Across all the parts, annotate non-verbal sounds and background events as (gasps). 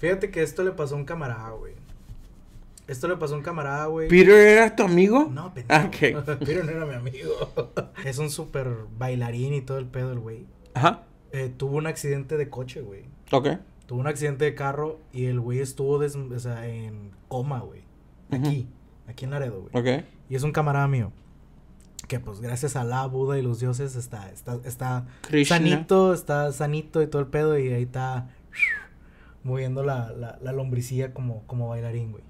Fíjate que esto le pasó a un camarada, güey. Esto le pasó a un camarada, güey. ¿Peter era tu amigo? No, pendejo. Ah, ok. (laughs) Peter no era mi amigo. (laughs) es un súper bailarín y todo el pedo, el güey. Ajá. Eh, tuvo un accidente de coche, güey. Ok. Tuvo un accidente de carro y el güey estuvo des- o sea, en coma, güey. Aquí, aquí en Laredo, güey. Ok. Y es un camarada mío. Que pues gracias a la Buda y los dioses está, está, está Krishna. sanito, está sanito y todo el pedo. Y ahí está moviendo la, la, la lombricilla como, como bailarín, güey.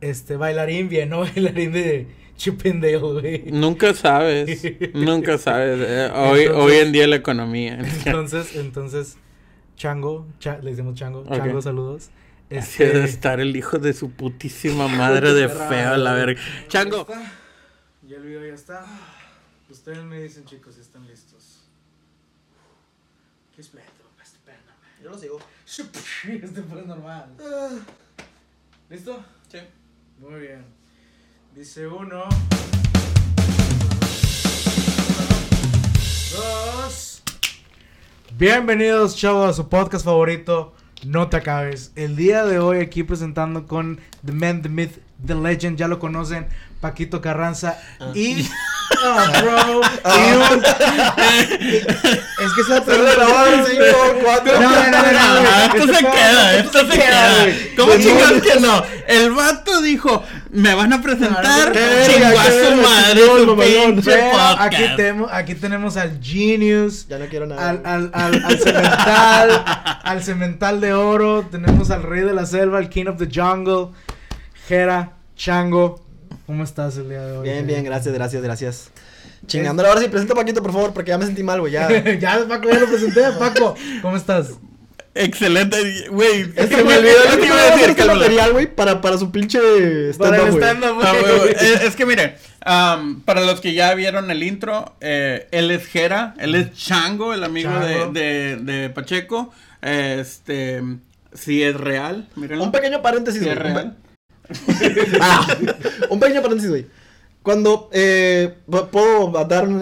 Este bailarín bien, ¿no? (laughs) Bailarín de Chippendale, güey. Nunca sabes. (laughs) Nunca sabes. eh, hoy, Entonces- hoy en día la economía. (laughs) Entonces, entonces, Chango, Cha- le decimos Chango. Chango, saludos. Así Este, estar el hijo de su putísima madre de feo la verga. Chango. Ya el video ya está. Ustedes me dicen, chicos, si están listos. Qué espléndido, estupendo. Yo lo sigo. (laughs) Este fue normal. ¿Listo? Sí. Muy bien. Dice uno. Dos. Bienvenidos, chavos, a su podcast favorito. No te acabes. El día de hoy aquí presentando con The Man, The Myth, The Legend. Ya lo conocen. Paquito Carranza. Y. (laughs) Ah, bro. Y un- (laughs) Es que 5, 4. No, no, no, no, no. Esto se queda, esto se queda. ¿Cómo chingados que no? El vato dijo, me van a presentar, verga, madre su pinche aquí, tenemos, aquí tenemos al Genius. Ya no quiero nada. Al, al, al, al cemental, al cemental de oro, tenemos al rey de la selva, el king of the jungle, Jera, Chango. ¿Cómo estás el día de hoy? Bien, bien, gracias, gracias, gracias. Chingándole ahora sí, presenta a Paquito, por favor, porque ya me sentí mal, güey. Ya. (laughs) ya, Paco, ya lo presenté, Paco. ¿Cómo estás? Excelente, güey. Es que (laughs) me olvidó lo que iba a decir, este material, güey, para, para su pinche stand-up, güey. stand-up, Ah, (laughs) es, es que mire, am, para los que ya vieron el intro, eh, él es Jera, él es Chango, el amigo Chango. de, de, de Pacheco. Este, si es real, mírenlo. Un pequeño paréntesis, Si güey. es real. Ah, un pequeño paréntesis, güey. Cuando, eh, puedo dar Uh,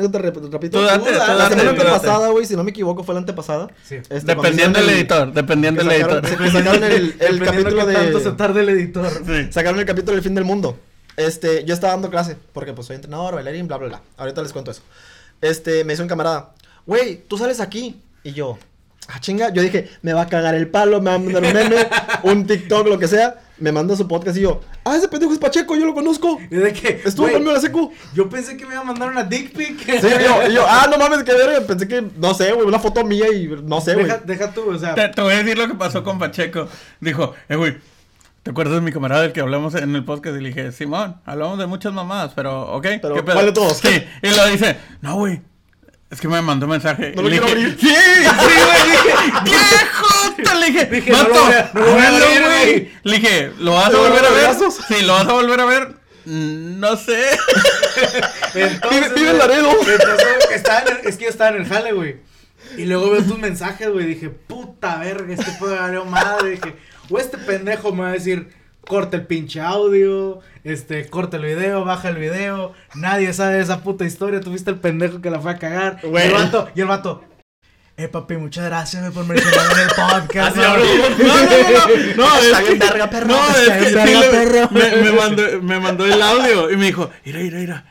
tú la date, semana antepasada, güey, si no me equivoco, fue la antepasada. Sí. Este, Dependiendo del el- editor, dependiendo del sacaron- editor. sacaron el, el capítulo qué tanto se de... tarde el editor. Sí. Sacaron el capítulo del fin del mundo. Este, yo estaba dando clase, porque pues soy entrenador, bailarín, bla, bla, bla. Ahorita les cuento eso. Este, me hizo un camarada, güey, tú sales aquí. Y yo, ah, chinga, yo dije, me va a cagar el palo, me va a mandar un meme, (laughs) un TikTok, lo que sea. Me manda su podcast y yo, ah, ese pendejo es Pacheco, yo lo conozco. Y de que, Estuvo conmigo en la secu. yo pensé que me iba a mandar una dick pic. Sí, yo, yo, ah, no mames, qué verga. Pensé que, no sé, güey, una foto mía y no sé, güey. deja, deja tú, o sea, Te, te voy a decir lo que pasó con Pacheco. Dijo, eh, güey, ¿te acuerdas de mi camarada del que hablamos en el podcast? Y le dije, Simón, hablamos de muchas mamadas, pero, ¿ok? Pero, ¿qué pedo?" ¿cuál de todos? Sí, y lo dice, no, güey. Es que me mandó un mensaje. No lo le quiero dije, abrir. Sí, sí, güey. Dije, (laughs) ¡qué joto! Le dije, Dije, no "Vato, lo voy a- no lo voy a ábrelo, abrir, güey. Le dije, ¿lo vas a ¿Lo volver a ver? Sí, ¿lo vas a volver a ver? No sé. (laughs) Entonces, vive en Laredo. entonces, güey, estaba en el- es que yo estaba en el jale, güey. Y luego veo tus mensajes, güey. Dije, puta verga, este valer madre. Dije, o este pendejo me va a decir, corta el pinche audio, este, corta el video, baja el video. Nadie sabe esa puta historia. Tuviste el pendejo que la fue a cagar. Y Güey. el vato, y el vato. Eh, papi, muchas gracias por mencionarme en el podcast. ¿no?" No, no, no, Está es bien verga, perro. no, es que verga, perro. me, mandó, me mandó el audio y me dijo, mira, mira, mira.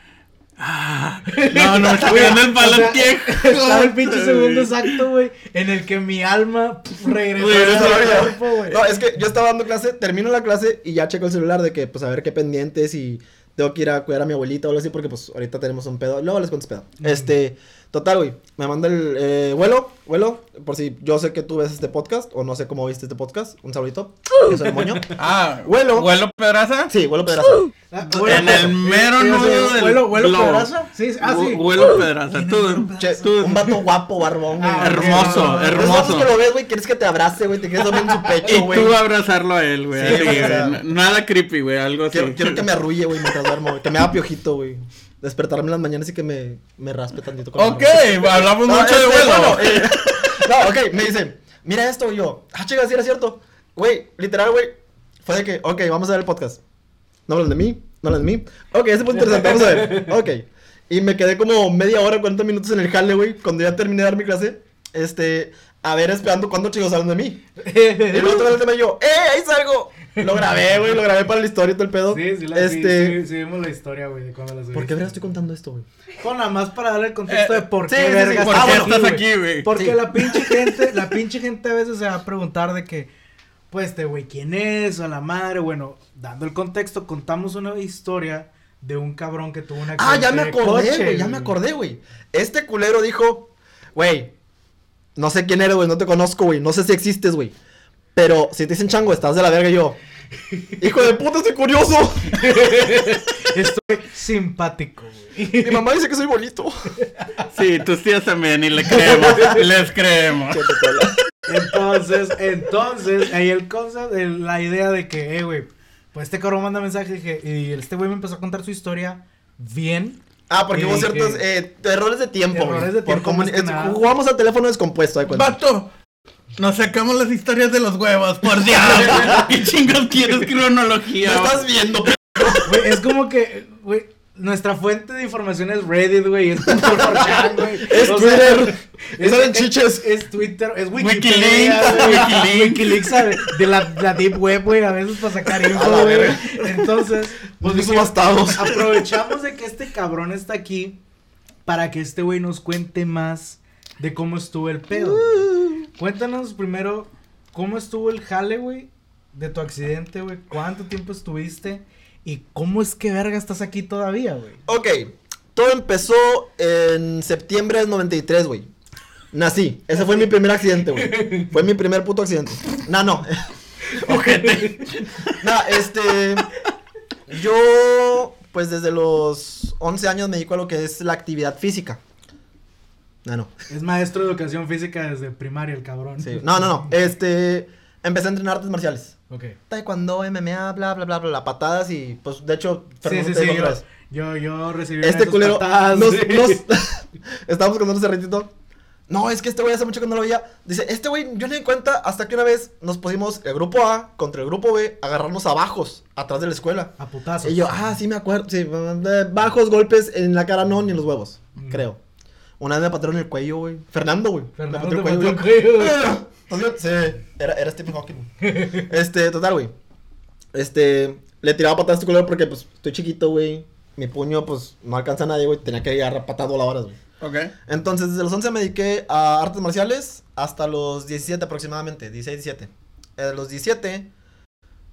Ah, no, no, (laughs) me está pegando el O sea. Estaba el pinche segundo exacto, güey, en el que mi alma pf, regresó al cuerpo, güey. No, es que yo estaba dando clase, termino la clase y ya checo el celular de que, pues, a ver qué pendientes y tengo que ir a cuidar a mi abuelita o algo así porque, pues, ahorita tenemos un pedo. Luego les cuento ese pedo. Este, total, güey, me manda el, eh, vuelo, vuelo, por si yo sé que tú ves este podcast o no sé cómo viste este podcast. Un saludito, yo soy el moño. (laughs) Ah, Vuelo. ¿Vuelo pedraza? Sí, vuelo pedazo. Ah, En el mero sí, nudo sí, del ¿Vuelo, vuelo globo. pedraza? Sí, sí, ah, sí. Vu- Vuelo pedraza. Tú, Che, tú- un vato guapo, barbón, güey. Ah, hermoso. Esos vatos hermoso. que lo ves, güey, quieres que te abrace, güey, te quieres dormir en su pecho, Y güey. tú abrazarlo a él, güey. Sí. Nada creepy, güey. Algo así. Quiero, quiero que me arrulle, güey, mientras duermo, güey. Que me haga piojito, güey. Despertarme en las mañanas y que me, me raspe tantito con la Ok, mano. (laughs) hablamos No, mucho de este, vuelo. bueno, eh, (laughs) no, ok, me dice, mira esto, y yo, ah, chica, sí era cierto. Güey, literal, güey, fue de que, ok, vamos a ver el podcast. No hablan de mí, no hablan de mí. Ok, ese fue interesante, (laughs) vamos a ver. Ok. Y me quedé como media hora, 40 minutos en el jale, güey, cuando ya terminé de dar mi clase. Este, a ver esperando cuándo chicos salen de mí. Y luego vez el tema yo, ¡eh! Ahí salgo. (laughs) Lo grabé, güey, lo grabé para la historia y todo el pedo. Sí, sí, la, este, sí, sí, sí vimos la historia, güey, de cuando la subiste. ¿Por qué verga estoy contando esto, güey? Con nada más para darle el contexto Eh, de por sí, qué sí, ¿Por Ah, qué bueno, estás aquí, güey? Porque Sí. la pinche (laughs) gente, la pinche gente a veces se va a preguntar de que, pues, este güey, ¿quién es? O la madre, bueno, dando el contexto, contamos una historia de un cabrón que tuvo una Ah, ya me acordé, güey, ya me acordé, güey. Este culero dijo, güey, no sé quién eres, güey, no te conozco, güey, no sé si existes, güey. Pero si te dicen chango, estás de la verga y yo. Hijo de puta, estoy curioso. (laughs) Estoy simpático, güey. Mi mamá dice que soy bonito. Sí, tus tías también, y le creemos, les creemos. Entonces, entonces, ahí el concept, el- la idea de que, eh, güey, pues este cabrón manda mensaje dije, y este güey me empezó a contar su historia bien. Ah, porque hubo ciertos eh, errores de tiempo, güey. Errores de Por tiempo, más que nada. Jugamos al teléfono descompuesto. Vato, nos sacamos las historias de los huevos, por (laughs) Dios. ¿Qué chingos quieres cronología? ¿Me estás viendo? Güey, es como que, güey, nuestra fuente de información es Reddit, güey, es Twitter, 4chan, güey. (laughs) Es O sea, Twitter. es, es- chiches. Es, Twitter, es Wikileaks. Wikileaks. Wikileaks, ¿sabe? De la, la Deep Web, güey, a veces para sacar info, güey. Entonces, Pues dije, subastados. aprovechamos de que este cabrón está aquí para que este güey nos cuente más de cómo estuvo el pedo. güey. Cuéntanos primero cómo estuvo el jale, güey, de tu accidente, güey. ¿Cuánto tiempo estuviste? ¿Y cómo es que verga estás aquí todavía, güey? Ok, todo empezó en septiembre del 93, güey. Nací. Ese fue mi primer accidente, güey. Fue mi primer puto accidente. No, no. (laughs) Ojete. (laughs) No, este. Yo, pues desde los 11 años me dedico a lo que es la actividad física. No, no. Es maestro de educación física desde primaria, el cabrón. Sí. No, no, no. Este. Empecé a entrenar artes marciales. Ok. Taekwondo, MMA, bla, bla, bla, bla, patadas y pues de hecho. Sí, sí, sí. Yo, yo, yo recibí Este culero patadas, nos, sí. nos (laughs) (laughs) estábamos contando hace ratito. No, es que este güey hace mucho que no lo veía. Dice, este güey, yo le di cuenta hasta que una vez nos pusimos el grupo A contra el grupo B agarrarnos a bajos atrás de la escuela. A putazos. Y yo, ah, sí me acuerdo. Sí, bajos golpes en la cara no, ni en los huevos, Mm. creo. Una vez me patearon el cuello, güey. Fernando, güey. Fernando Me te pateó pateó el cuello, güey. Entonces, (laughs) sí, era, era Stephen Hawking. Este, total, güey. Este, le tiraba patadas a este culero porque, pues, estoy chiquito, güey. Mi puño, pues, no alcanza a nadie, güey. Tenía que agarrar patado a la hora, güey. Ok. Entonces, desde los 11 me dediqué a artes marciales hasta los 17 aproximadamente, 16, 17. A los 17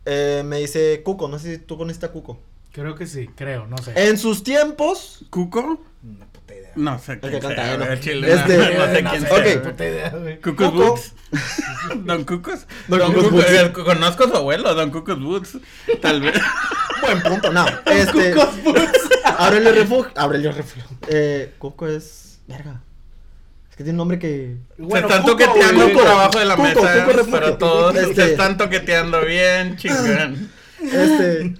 eh, me dice Cuco, no sé si tú conociste a Cuco. Creo que sí, creo, no sé. En sus tiempos, ¿Cuco? Una puta idea. No sé quién que canta, sea, eh, no. güey, chile, Este- no, no sé No quién sea. Ok. güey. puta idea, güey. Cucos Cuco. Boots. (laughs) Don Cucos. Don Don Cucos Cucos. Boots. eh, Conozco a su abuelo, Don Cucos Boots. Tal vez. (laughs) buen punto, no. (laughs) Este, Aurelio Refugio, Aurelio Refugio. Eh, Cuco es, verga. Es que tiene un nombre que... Bueno, se están Cuco, toqueteando güey. por abajo de la Cuco, mesa. Cuco Refugio. Para todos. Este- Se están toqueteando bien, chingón. Este,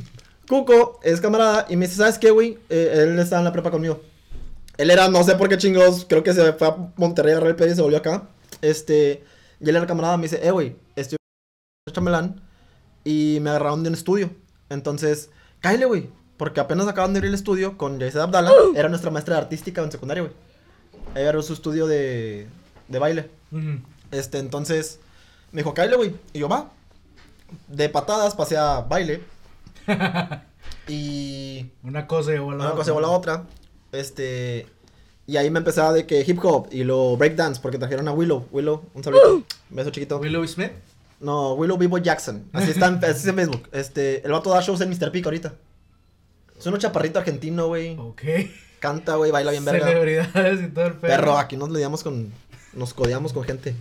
Cuco es camarada y me dice, ¿sabes qué, güey? Eh, él estaba en la prepa conmigo. Él era, no sé por qué chingos, creo que se fue a Monterrey a agarrar el pedo y se volvió acá. Este, y él era camarada, me dice, eh, güey, estoy en chamelán y me agarraron de un estudio. Entonces, cállale, güey, porque apenas acaban de abrir el estudio con Yaiset Abdala, era nuestra maestra de artística en secundaria, güey. Ella era su estudio de, de baile. Este, entonces, me dijo, cállale, güey. Y yo, va. De patadas pasé a baile. (laughs) y Una cosa llevó a la una otra. cosa llevó a la otra. Este, y ahí me empezaba de que hip hop y lo breakdance, porque trajeron a Willow. Willow, un saludito. (gasps) Beso chiquito. Willow Smith. No, Willow Vivo Jackson. Así está, en, así en Facebook. Este, el vato da shows en Mr. Peak ahorita. Es un chaparrito argentino, güey. Ok. Canta, güey, baila bien verga. Celebridades y todo el pedo. Perro, aquí nos lidiamos con. Nos codeamos con gente.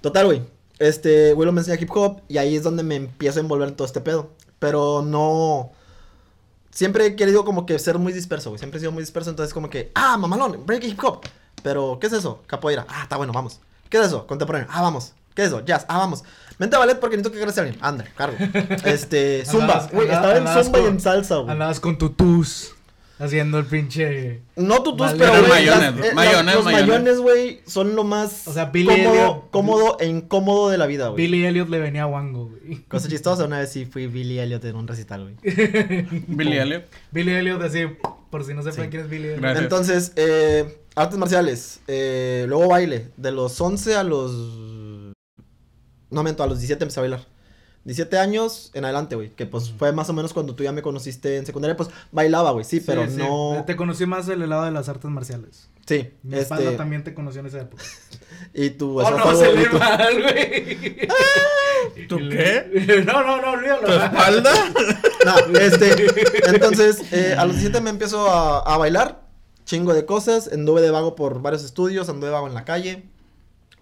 Total, güey. Este, Willow me enseña hip hop y ahí es donde me empiezo a envolver en todo este pedo. Pero no. Siempre he querido como que ser muy disperso, güey. Siempre he sido muy disperso. Entonces, como que, ah, mamalón, break hip hop. Pero, ¿qué es eso? Capoeira. Ah, está bueno, vamos. ¿Qué es eso? Contemporáneo. Ah, vamos. ¿Qué es eso? Jazz. Ah, vamos. Vente a ballet porque necesito que agarres a alguien. Anda, cargo. (laughs) Este, zumba. Güey, estaba en zumba y en salsa, güey. Andabas con tutús. Haciendo el pinche. No tutus, pero güey, mayones, eh, mayones, los mayones. güey, son lo más O sea, Billy cómodo, Elliot- cómodo e incómodo de la vida, güey. Billy Elliot le venía a Wango, güey. Cosa chistosa, una vez sí fui Billy Elliot en un recital, güey. (laughs) Billy Elliot. Billy Elliot, así, por si no sepan Sí. quién es Billy Elliot. Gracias. Entonces, eh, artes marciales, eh, luego baile, de los 11 a los No, miento, a los 17 empecé a bailar. 17 años en adelante, güey. Que pues fue más o menos cuando tú ya me conociste en secundaria. Pues bailaba, güey, sí, pero Sí, no. Te conocí más del lado de las artes marciales. Sí, Mi espalda este. también te conoció en esa época. (laughs) Y tu Oh, no, se tu- mal, güey. (laughs) ¿Tú qué? (laughs) No, no, no, ¿Tu olvídalo. espalda? No, este, entonces, eh, a los 17 me empiezo a, a bailar, chingo de cosas, anduve de vago por varios estudios, anduve de vago en la calle.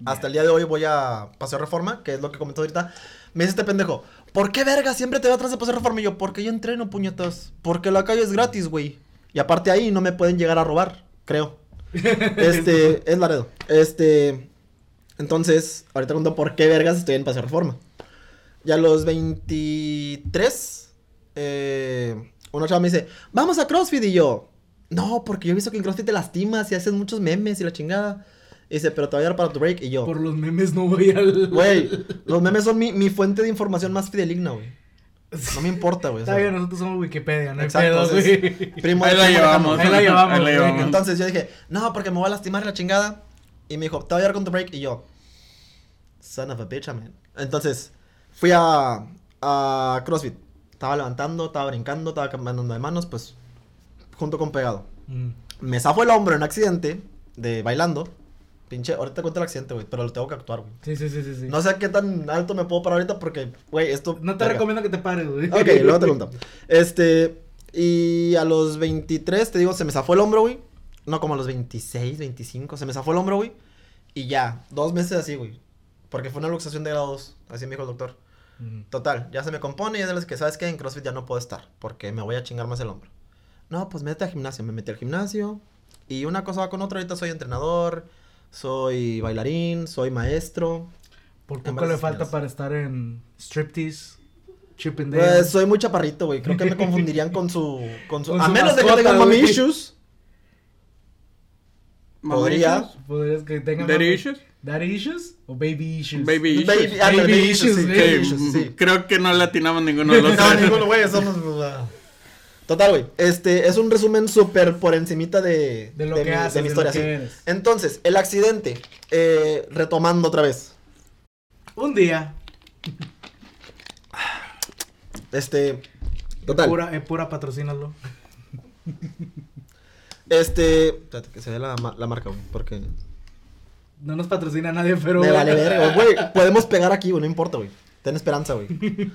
Hasta el día de hoy voy a Paseo Reforma, que es lo que comentó ahorita. Me dice este pendejo, ¿por qué verga siempre te va atrás de Paseo Reforma? Y yo, porque yo entreno, puñetas. Porque la calle es gratis, güey. Y aparte ahí no me pueden llegar a robar, creo. (laughs) Este, es Laredo. Este, entonces, ahorita cuento por qué vergas estoy en Paseo Reforma. Y a los 23, eh, una chava me dice, vamos a CrossFit. Y yo, no, porque yo he visto que en CrossFit te lastimas y haces muchos memes y la chingada. Dice, pero te voy a dar para tu break. Y yo, Por los memes no voy al. güey, los memes son mi, mi fuente de información más fideligna, güey. No me importa, güey. o (laughs) Está sea, bien, nosotros somos Wikipedia, no hay Exacto, pedos, entonces, güey. primo Ahí la llevamos. Ahí la llevamos, Ahí llevamos. Entonces yo dije, no, porque me voy a lastimar la chingada. Y me dijo, te voy a dar con tu break. Y yo, son of a bitch, man. Entonces, fui a, a CrossFit. Estaba levantando, estaba brincando, estaba cambiando de manos, pues, junto con pegado. Mm. Me zafó el hombro en un accidente de bailando. Pinche, ahorita cuento el accidente, güey, pero lo tengo que actuar, güey. Sí, sí, sí, sí. sí. No sé qué tan alto me puedo parar ahorita porque, güey, esto... No te verga. recomiendo que te pares, güey. Ok, (laughs) luego te cuento. Este, y a los 23, te digo, se me zafó el hombro, güey. No, como a los 26, 25, se me zafó el hombro, güey. Y ya, dos meses así, güey. Porque fue una luxación de grado 2, así me dijo el doctor. Mm. Total, ya se me compone y es de las que, ¿sabes qué? En CrossFit ya no puedo estar porque me voy a chingar más el hombro. No, pues métete al gimnasio. Me metí al gimnasio y una cosa va con otra. Ahorita soy entrenador, soy bailarín, soy maestro. Por poco le falta para estar en striptease, chip and dale. Pues soy muy chaparrito, güey. Creo que me (laughs) confundirían con su. Con su... Con a su menos de que tengan mami issues. Podría. Podrías que ¿Daddy mami- issues? Daddy issues o baby issues. Baby issues. Baby, Baby baby issues, sí, baby issues, sí. Creo que no le atinamos ninguno de los (laughs) No, ninguno, güey, somos... Total, güey. Este es un resumen súper por encimita de, De lo de que mi, haces, de mi historia, sí. Entonces, el accidente, eh, retomando otra vez. Un día, Este, total. pura, eh, pura patrocínalo. Este, espérate, que se ve la, ma- la marca, güey, porque No nos patrocina nadie, pero. me vale verga, güey. (laughs) Podemos pegar aquí, güey, no importa, güey. Ten esperanza, güey. (laughs)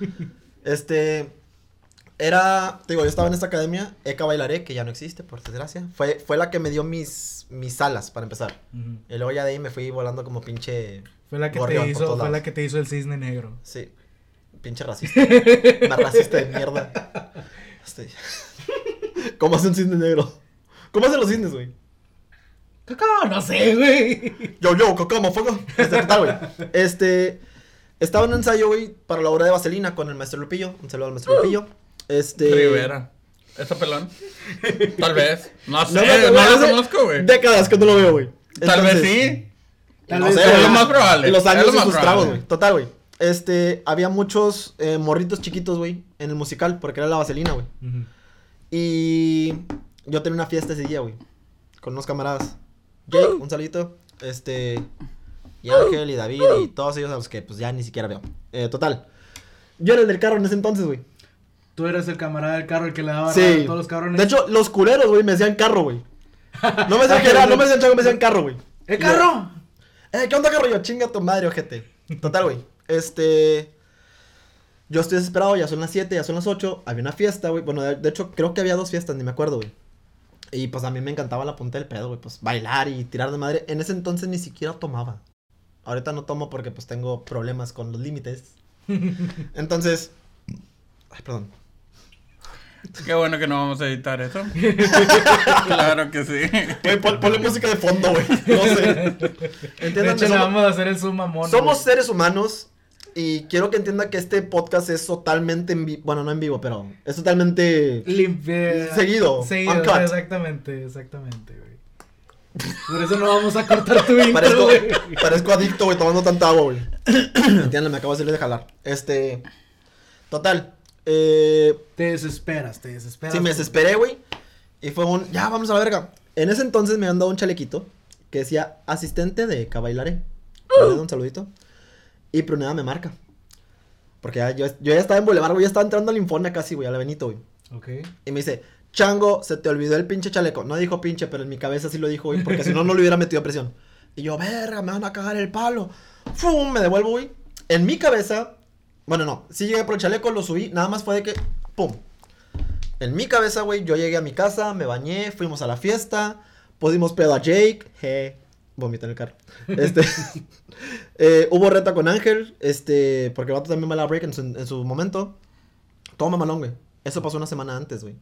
Este, era, te digo, yo estaba en esta academia, ECA Bailaré, que ya no existe, por desgracia. Fue, fue la que me dio mis, mis alas, para empezar. Ujú. Y luego ya de ahí me fui volando como pinche, Fue la que te hizo, fue la que te hizo el cisne negro. sí, pinche racista. (laughs) Más racista de mierda. Este, (laughs) ¿Cómo hace un cisne negro? ¿Cómo hacen los cisnes, güey? Cacao, no sé, güey. Yo, yo, cacao, mofogo. Este, güey. Este, estaba en un ensayo, güey, para la obra de Vaselina con el maestro Lupillo. Un saludo al maestro Lupillo. Este. Rivera. ¿Está pelón? Tal vez. No sé, No, me- lo conozco, güey. Décadas que no lo veo, güey. Tal vez sí. Tal no vez sé, güey. lo más probable. Los Es años y más sus tragos, güey. Total, güey. Este, había muchos eh, morritos chiquitos, güey, en el musical, porque era la vaselina, güey. Y yo tenía una fiesta ese día, güey. Con unos camaradas. Jake, un saludito. Este. Y Ángel y David y todos ellos a los que pues ya ni siquiera veo. Eh, total. Yo era el del carro en ese entonces, güey. Tú eres el camarada del carro el que le daba Sí. a todos los cabrones. De hecho, los culeros, güey, me decían carro, güey. No me decían que era, no me decían chago, me decían carro, güey. ¡El yo, carro! Eh, ¿qué onda, carro? Yo, chinga tu madre, ojete. Total, güey. Este. Yo estoy desesperado, ya son las 7, ya son las 8. Había una fiesta, güey. Bueno, de, de hecho, creo que había dos fiestas, ni me acuerdo, güey. Y pues a mí me encantaba la punta del pedo, güey. Pues bailar y tirar de madre. En ese entonces ni siquiera tomaba. Ahorita no tomo porque pues tengo problemas con los límites. (laughs) Entonces. Ay, perdón. Qué bueno que no vamos a editar eso. (laughs) claro que sí. Güey, pon- ponle música de fondo, güey. No sé. Entiendan le vamos a hacer el zoom mamón. Somos seres humanos y quiero que entienda que este podcast es totalmente en vivo. Bueno, no en vivo, pero es totalmente. Limpia. Seguido, Seguido, uncut. exactamente, exactamente, güey. Por eso no vamos a cortar tu intro, Parezco, parezco adicto, güey, tomando tanta agua, güey. (coughs) Entiéndanme, me acabo de salir de jalar. Este. Total. Eh, Te desesperas, te desesperas. sí, me desesperé, güey. Y fue un. Ya, vamos a la verga. En ese entonces me han dado un chalequito que decía asistente de Cabailaré. Le doy un saludito. Y Pruneda me marca. Porque ya, yo, yo ya estaba en Boulevard, güey. Ya estaba entrando al Infona casi, güey, a la Benito, güey. Ok. Y me dice, Chango, se te olvidó el pinche chaleco. No dijo pinche, pero en mi cabeza sí lo dijo, güey. Porque si no, no le hubiera metido presión. Y yo, verga, me van a cagar el palo. ¡Fum! Me devuelvo, güey. En mi cabeza, bueno, no. Sí llegué por el chaleco, lo subí. Nada más fue de que, ¡pum! En mi cabeza, güey, yo llegué a mi casa, me bañé, fuimos a la fiesta, pusimos pedo a Jake, je, vomité en el carro. (laughs) Este, (laughs) eh, hubo reta con Ángel, este, porque el vato también me la break en su, en su momento. Todo mamalón, güey. Eso pasó una semana antes, güey.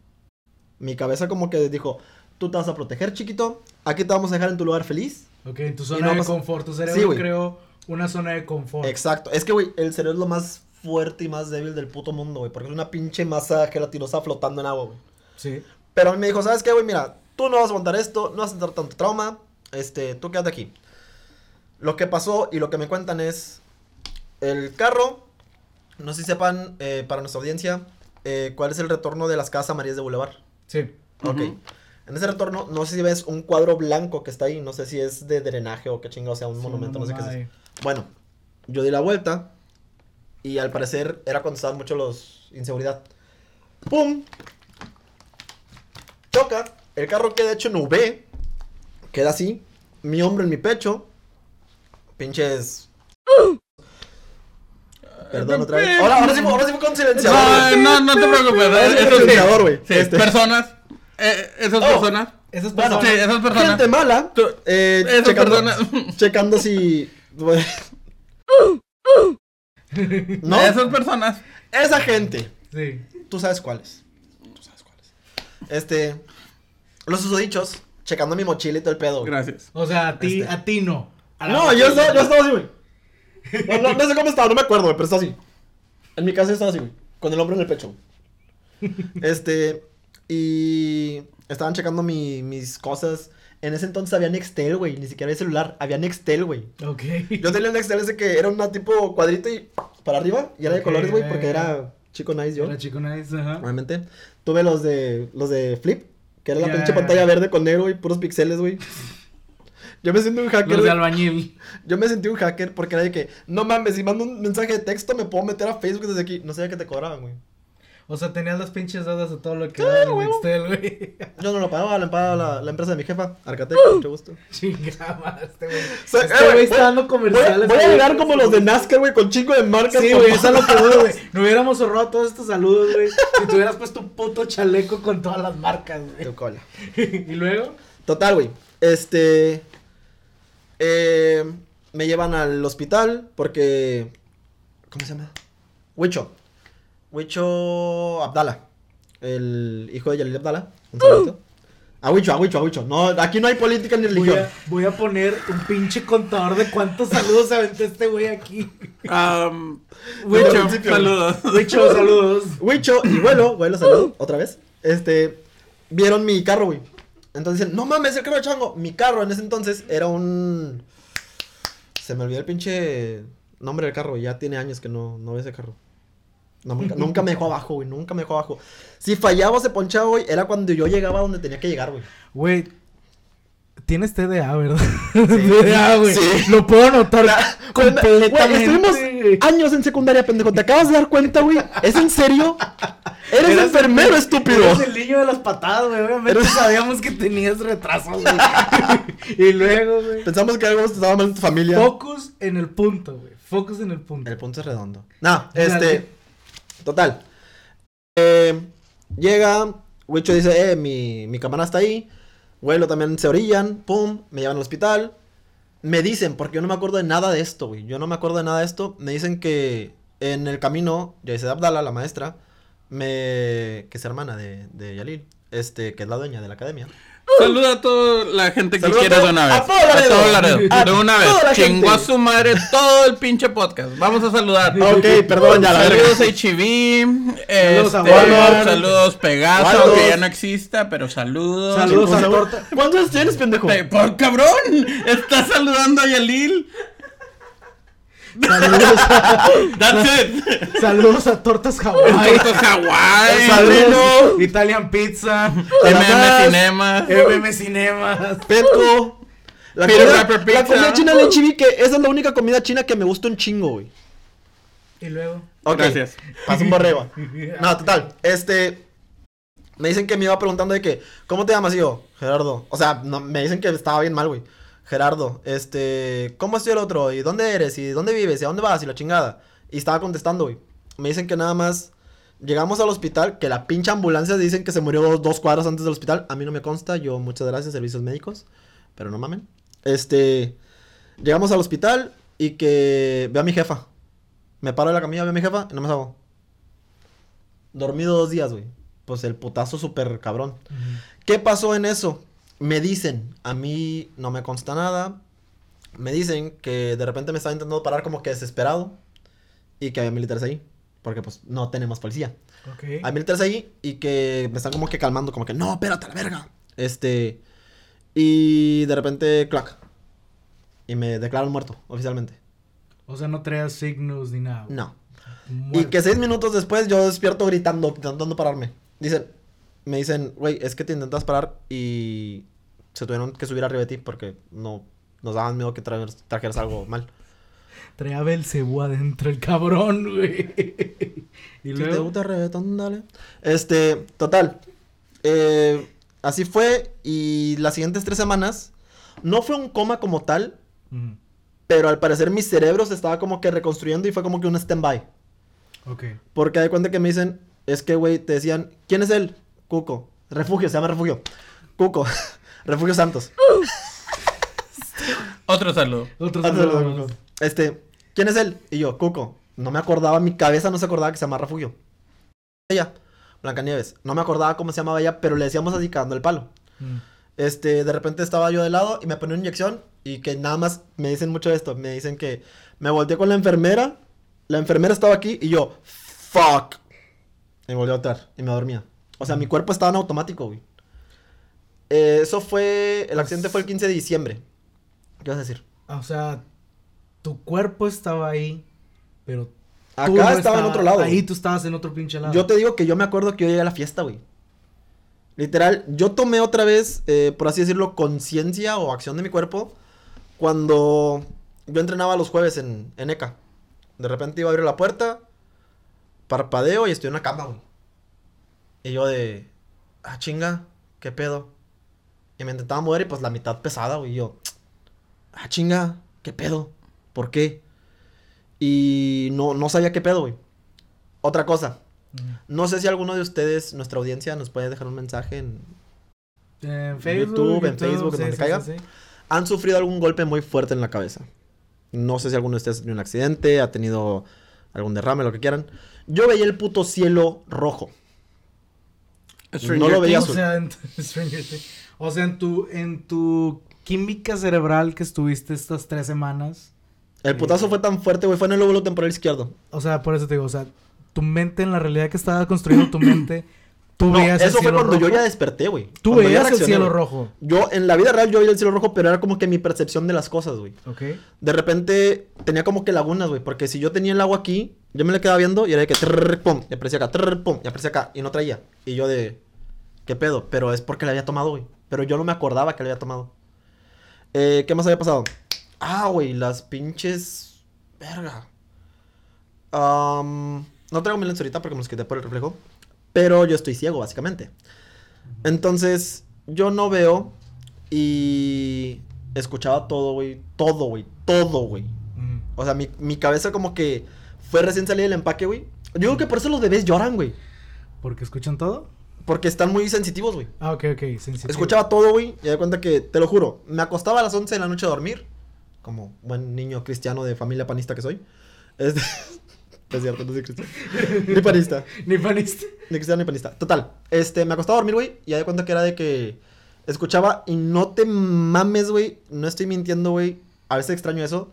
Mi cabeza como que dijo, tú te vas a proteger, chiquito, aquí te vamos a dejar en tu lugar feliz. Ok, en tu zona no de confort. Tu Sí, cerebro creó una zona de confort. Exacto. Es que, güey, el cerebro es lo más fuerte y más débil del puto mundo, güey, porque es una pinche masa gelatinosa flotando en agua, güey. Sí. Pero a mí me dijo, ¿sabes qué, güey? Mira, tú no vas a aguantar esto, no vas a tener tanto trauma. Este, tú quédate aquí. Lo que pasó y lo que me cuentan es. El carro. No sé si sepan, eh, para nuestra audiencia, eh, cuál es el retorno de las casas Marías de Boulevard. Sí. Ok. En ese retorno, no sé si ves un cuadro blanco que está ahí. No sé si es de drenaje o qué chingo, o sea, un Sí, monumento, no sé qué es. eso. Bueno, yo di la vuelta. Y al parecer era cuando estaban mucho los inseguridad. ¡Pum! Choca. El carro queda hecho en V. Queda así. Mi hombro en mi pecho. Pinches. Perdón otra vez. Ahora, ahora sí, ahora sí fue con silenciador. No, no, no te preocupes. Eso silenciador, güey. Sí, Este. personas. eh, esas Oh. personas. Esas Bueno, personas. Sí, esas personas. Gente mala. Eh, Esas checando, personas. checando si. (laughs) (laughs) ¿No? Esas personas. Esa gente. Sí. Tú sabes cuáles. Tú sabes cuáles. Este. Los susodichos. Checando mi mochila y todo el pedo. güey. Gracias. O sea, a ti, Este. a ti no. A la No, yo estaba, yo estaba así, güey. No, no, no sé cómo estaba, no me acuerdo, güey, pero estaba así. En mi casa yo estaba así, güey. Con el hombro en el pecho. Este. Y. Estaban checando mi- mis cosas. En ese entonces había Nextel, güey. Ni siquiera había celular. Había Nextel, güey. Ok. Yo tenía el Nextel ese que era una tipo cuadrito y para arriba. Y era de colores, güey, porque era chico nice yo. Era chico nice, ajá. Obviamente. Tuve los de los de Flip, que era la pinche pantalla verde con negro y puros píxeles, güey. (laughs) Yo me siento un hacker. Los de albañil. Yo me sentí un hacker porque era de que, no mames, si mando un mensaje de texto me puedo meter a Facebook desde aquí. No sabía que te cobraban, güey. O sea, tenías las pinches deudas de todo lo que era el Nextel, güey. Yo no lo pagaba, lo pagaba la, la empresa de mi jefa, Arcatec, mucho gusto. Chingada, este güey. O sea, Este güey voy- está dando comerciales. voy a güey. llegar como los de NASCAR, güey, con chingo de marcas. Sí, güey, eso es lo que güey. (laughs) lados. No hubiéramos ahorrado todos estos saludos, güey. Si te hubieras puesto un puto chaleco con todas las marcas, Tu güey. cola. (laughs) Y luego, Total, güey. Este. eh, me llevan al hospital porque. ¿Cómo se llama? Huicho. Huicho Abdala. El hijo de Yalil Abdala. Un saludito. A Huicho, a Huicho, a Huicho. No, aquí no hay política ni voy religión. a, voy a poner un pinche contador de cuántos saludos se aventó este güey aquí. Um, principio. saludos. Muchos saludos. Huicho y Vuelo, Vuelo, salud, otra vez. Este, vieron mi carro, güey. Entonces dicen, no mames, el carro de chango. Mi carro en ese entonces era un. Se me olvidó el pinche nombre del carro. Ya tiene años que no, no veo ese carro. No, nunca, (laughs) nunca me dejó abajo, güey. Nunca me dejó abajo. Si fallaba o se ponchaba, güey, era cuando yo llegaba donde tenía que llegar, güey. Güey, tienes TDA, ¿verdad? (laughs) TDA, güey. Sí. Lo puedo notar Güey, completamente. estuvimos güey. años en secundaria, pendejo. ¿Te acabas de dar cuenta, güey? ¿Es en serio? (laughs) Eres Eras enfermero, el- estúpido. Eres el niño de las patadas, güey. Obviamente Eres- sabíamos que tenías retrasos, güey. y luego, güey. Pensamos que algo estaba mal en tu familia. Focus en el punto, güey. Focus en el punto. El punto es redondo. No, Dale. este. Total. Eh, llega. Wicho dice, eh, mi, mi cámara está ahí. Vuelo también se orillan. Pum. Me llevan al hospital. Me dicen, porque yo no me acuerdo de nada de esto, güey. Yo no me acuerdo de nada de esto. Me dicen que en el camino, Yaised Abdala, la maestra, me. que es hermana de, de Yalil. Este, que es la dueña de la academia. Saluda a toda la gente que Saluda a quiera de una vez. a todo Laredo. todo Laredo. A De una vez. Chingó a su madre todo el pinche podcast. Vamos a saludar. Ok, perdón, ya la Saludos a este, Walmart. Saludos Pegaso, Walmart. aunque ya no exista, pero saludos. Saludos a. Torta. ¿Cuántos años tienes, pendejo? Por cabrón, estás saludando a Yalil. Saludos a, (laughs) That's it. saludos a Tortas Hawaii. (laughs) Tortas Hawaii. Saludos. Italian Pizza. (laughs) MM Cinemas. MM Cinemas. Petco. La Peter comida, Pepper la Pizza. comida china de chibi, que esa es la única comida china que me gusta un chingo, güey. Y luego. Ok. Gracias. Pasa un borrego. No, total. Este. Me dicen que me iba preguntando de que, ¿cómo te llamas? Y yo, Gerardo. O sea, no, me dicen que estaba bien mal, güey. Gerardo, este, ¿cómo estoy el otro? ¿Y dónde eres? ¿Y dónde vives? ¿Y a dónde vas? Y la chingada. Y estaba contestando, güey. Me dicen que nada más llegamos al hospital, que la pinche ambulancia dicen que se murió dos, dos cuadras antes del hospital. A mí no me consta, yo muchas gracias, servicios médicos. Pero no mamen. Este, llegamos al hospital y que veo a mi jefa. Me paro de la camilla, veo a mi jefa y no me salgo. Dormido dos días, güey. Pues el putazo súper cabrón. ¿Qué pasó en eso? Me dicen, a mí no me consta nada. Me dicen que de repente me estaba intentando parar como que desesperado. Y que había militares ahí. Porque pues no tenemos policía. Hay militares ahí y que me están como que calmando, como que no, espérate la verga. Este. Y de repente, clac. Y me declaran muerto, oficialmente. O sea, no traías signos ni nada. No. Y que seis minutos después yo despierto gritando, intentando pararme. Dicen, me dicen, güey, es que te intentas parar y se tuvieron que subir arriba de ti porque no nos daban miedo que tra- trajeras algo mal. (laughs) Traía Belcebú adentro el cabrón, güey. (laughs) y Si te gusta reggaetón, dale. Este, total. eh, así fue y las siguientes tres semanas no fue un coma como tal, pero al parecer mi cerebro se estaba como que reconstruyendo y fue como que un stand-by. Ok. Porque hay cuenta que me dicen, es que, güey, te decían, ¿quién es él? Cuco. Refugio, se llama Refugio. Cuco. (laughs) Refugio Santos. (laughs) Otro saludo. De saludos. Cuco. Este, ¿quién es él? Y yo, Cuco. No me acordaba, mi cabeza no se acordaba que se llama Refugio. Ella, Blancanieves. No me acordaba cómo se llamaba ella, pero le decíamos así cagando el palo. Mm. Este, de repente estaba yo de lado y me ponía una inyección y que nada más me dicen mucho esto. Me dicen que me volteé con la enfermera, la enfermera estaba aquí y yo, fuck. Y me volví a voltear y me dormía. O sea, mi cuerpo estaba en automático, güey. Eh, eso fue, el accidente fue el 15 de diciembre. ¿Qué vas a decir? Ah, O sea, tu cuerpo estaba ahí, pero tú Acá no estaba en otro lado. Ahí tú estabas en otro pinche lado. Yo te digo que yo me acuerdo que yo llegué a la fiesta, güey. Literal, yo tomé otra vez, eh, por así decirlo, conciencia o acción de mi cuerpo cuando yo entrenaba los jueves en, en ECA. De repente iba a abrir la puerta, parpadeo y estoy en una cama, güey. Y yo de, ah, chinga, ¿qué pedo? Y me intentaba mover y pues la mitad pesada, güey. Y yo, ah, chinga, ¿qué pedo? ¿Por qué? Y no, no sabía qué pedo, güey. Otra cosa, no sé si alguno de ustedes, nuestra audiencia, nos puede dejar un mensaje en... En Facebook, YouTube, en Facebook, en donde caiga. sí. Han sufrido algún golpe muy fuerte en la cabeza. No sé si alguno de ustedes ha tenido un accidente, ha tenido algún derrame, lo que quieran. Yo veía el puto cielo rojo. No lo veía azul. (laughs) o sea, en tu, en tu química cerebral que estuviste estas tres semanas. El putazo fue tan fuerte, güey, fue en el lóbulo temporal izquierdo. O sea, por eso te digo, o sea, tu mente en la realidad que estaba construyendo tu mente, tú No, veías el eso fue cielo cuando yo ya desperté, güey. Tú Cuando veías el cielo rojo. Yo, en la vida real, yo veía el cielo rojo, pero era como que mi percepción de las cosas, güey. Ok. De repente tenía como que lagunas, güey. Porque si yo tenía el agua aquí, yo me le quedaba viendo y era de que trrr, pum, y aparecía acá, trrr, pum, y aparecía acá, y no traía. Y yo de, ¿qué pedo? Pero es porque le había tomado, güey. Pero yo no me acordaba que le había tomado. Eh, ¿Qué más había pasado? Ah, güey, las pinches. Verga. No traigo mi lentes ahorita porque me los quité por el reflejo. Pero yo estoy ciego, básicamente. Entonces, yo no veo y escuchaba todo, güey. Todo, güey. Todo, güey. O sea, mi, mi cabeza como que fue recién salida del empaque, güey. Yo digo que por eso los bebés lloran, güey. ¿Porque escuchan todo? Porque están muy sensitivos, güey. Ah, ok, ok. Escuchaba todo, güey. Y de cuenta que, te lo juro, me acostaba a las 11 de la noche a dormir. Como buen niño cristiano de familia panista que soy. Este- (laughs) es cierto, no soy cristiano. Ni panista. (laughs) Ni panista. Ni cristiano ni panista. Total. Este, me acostaba a dormir, güey. Y de cuenta que era de que escuchaba y no te mames, güey. No estoy mintiendo, güey. A veces extraño eso.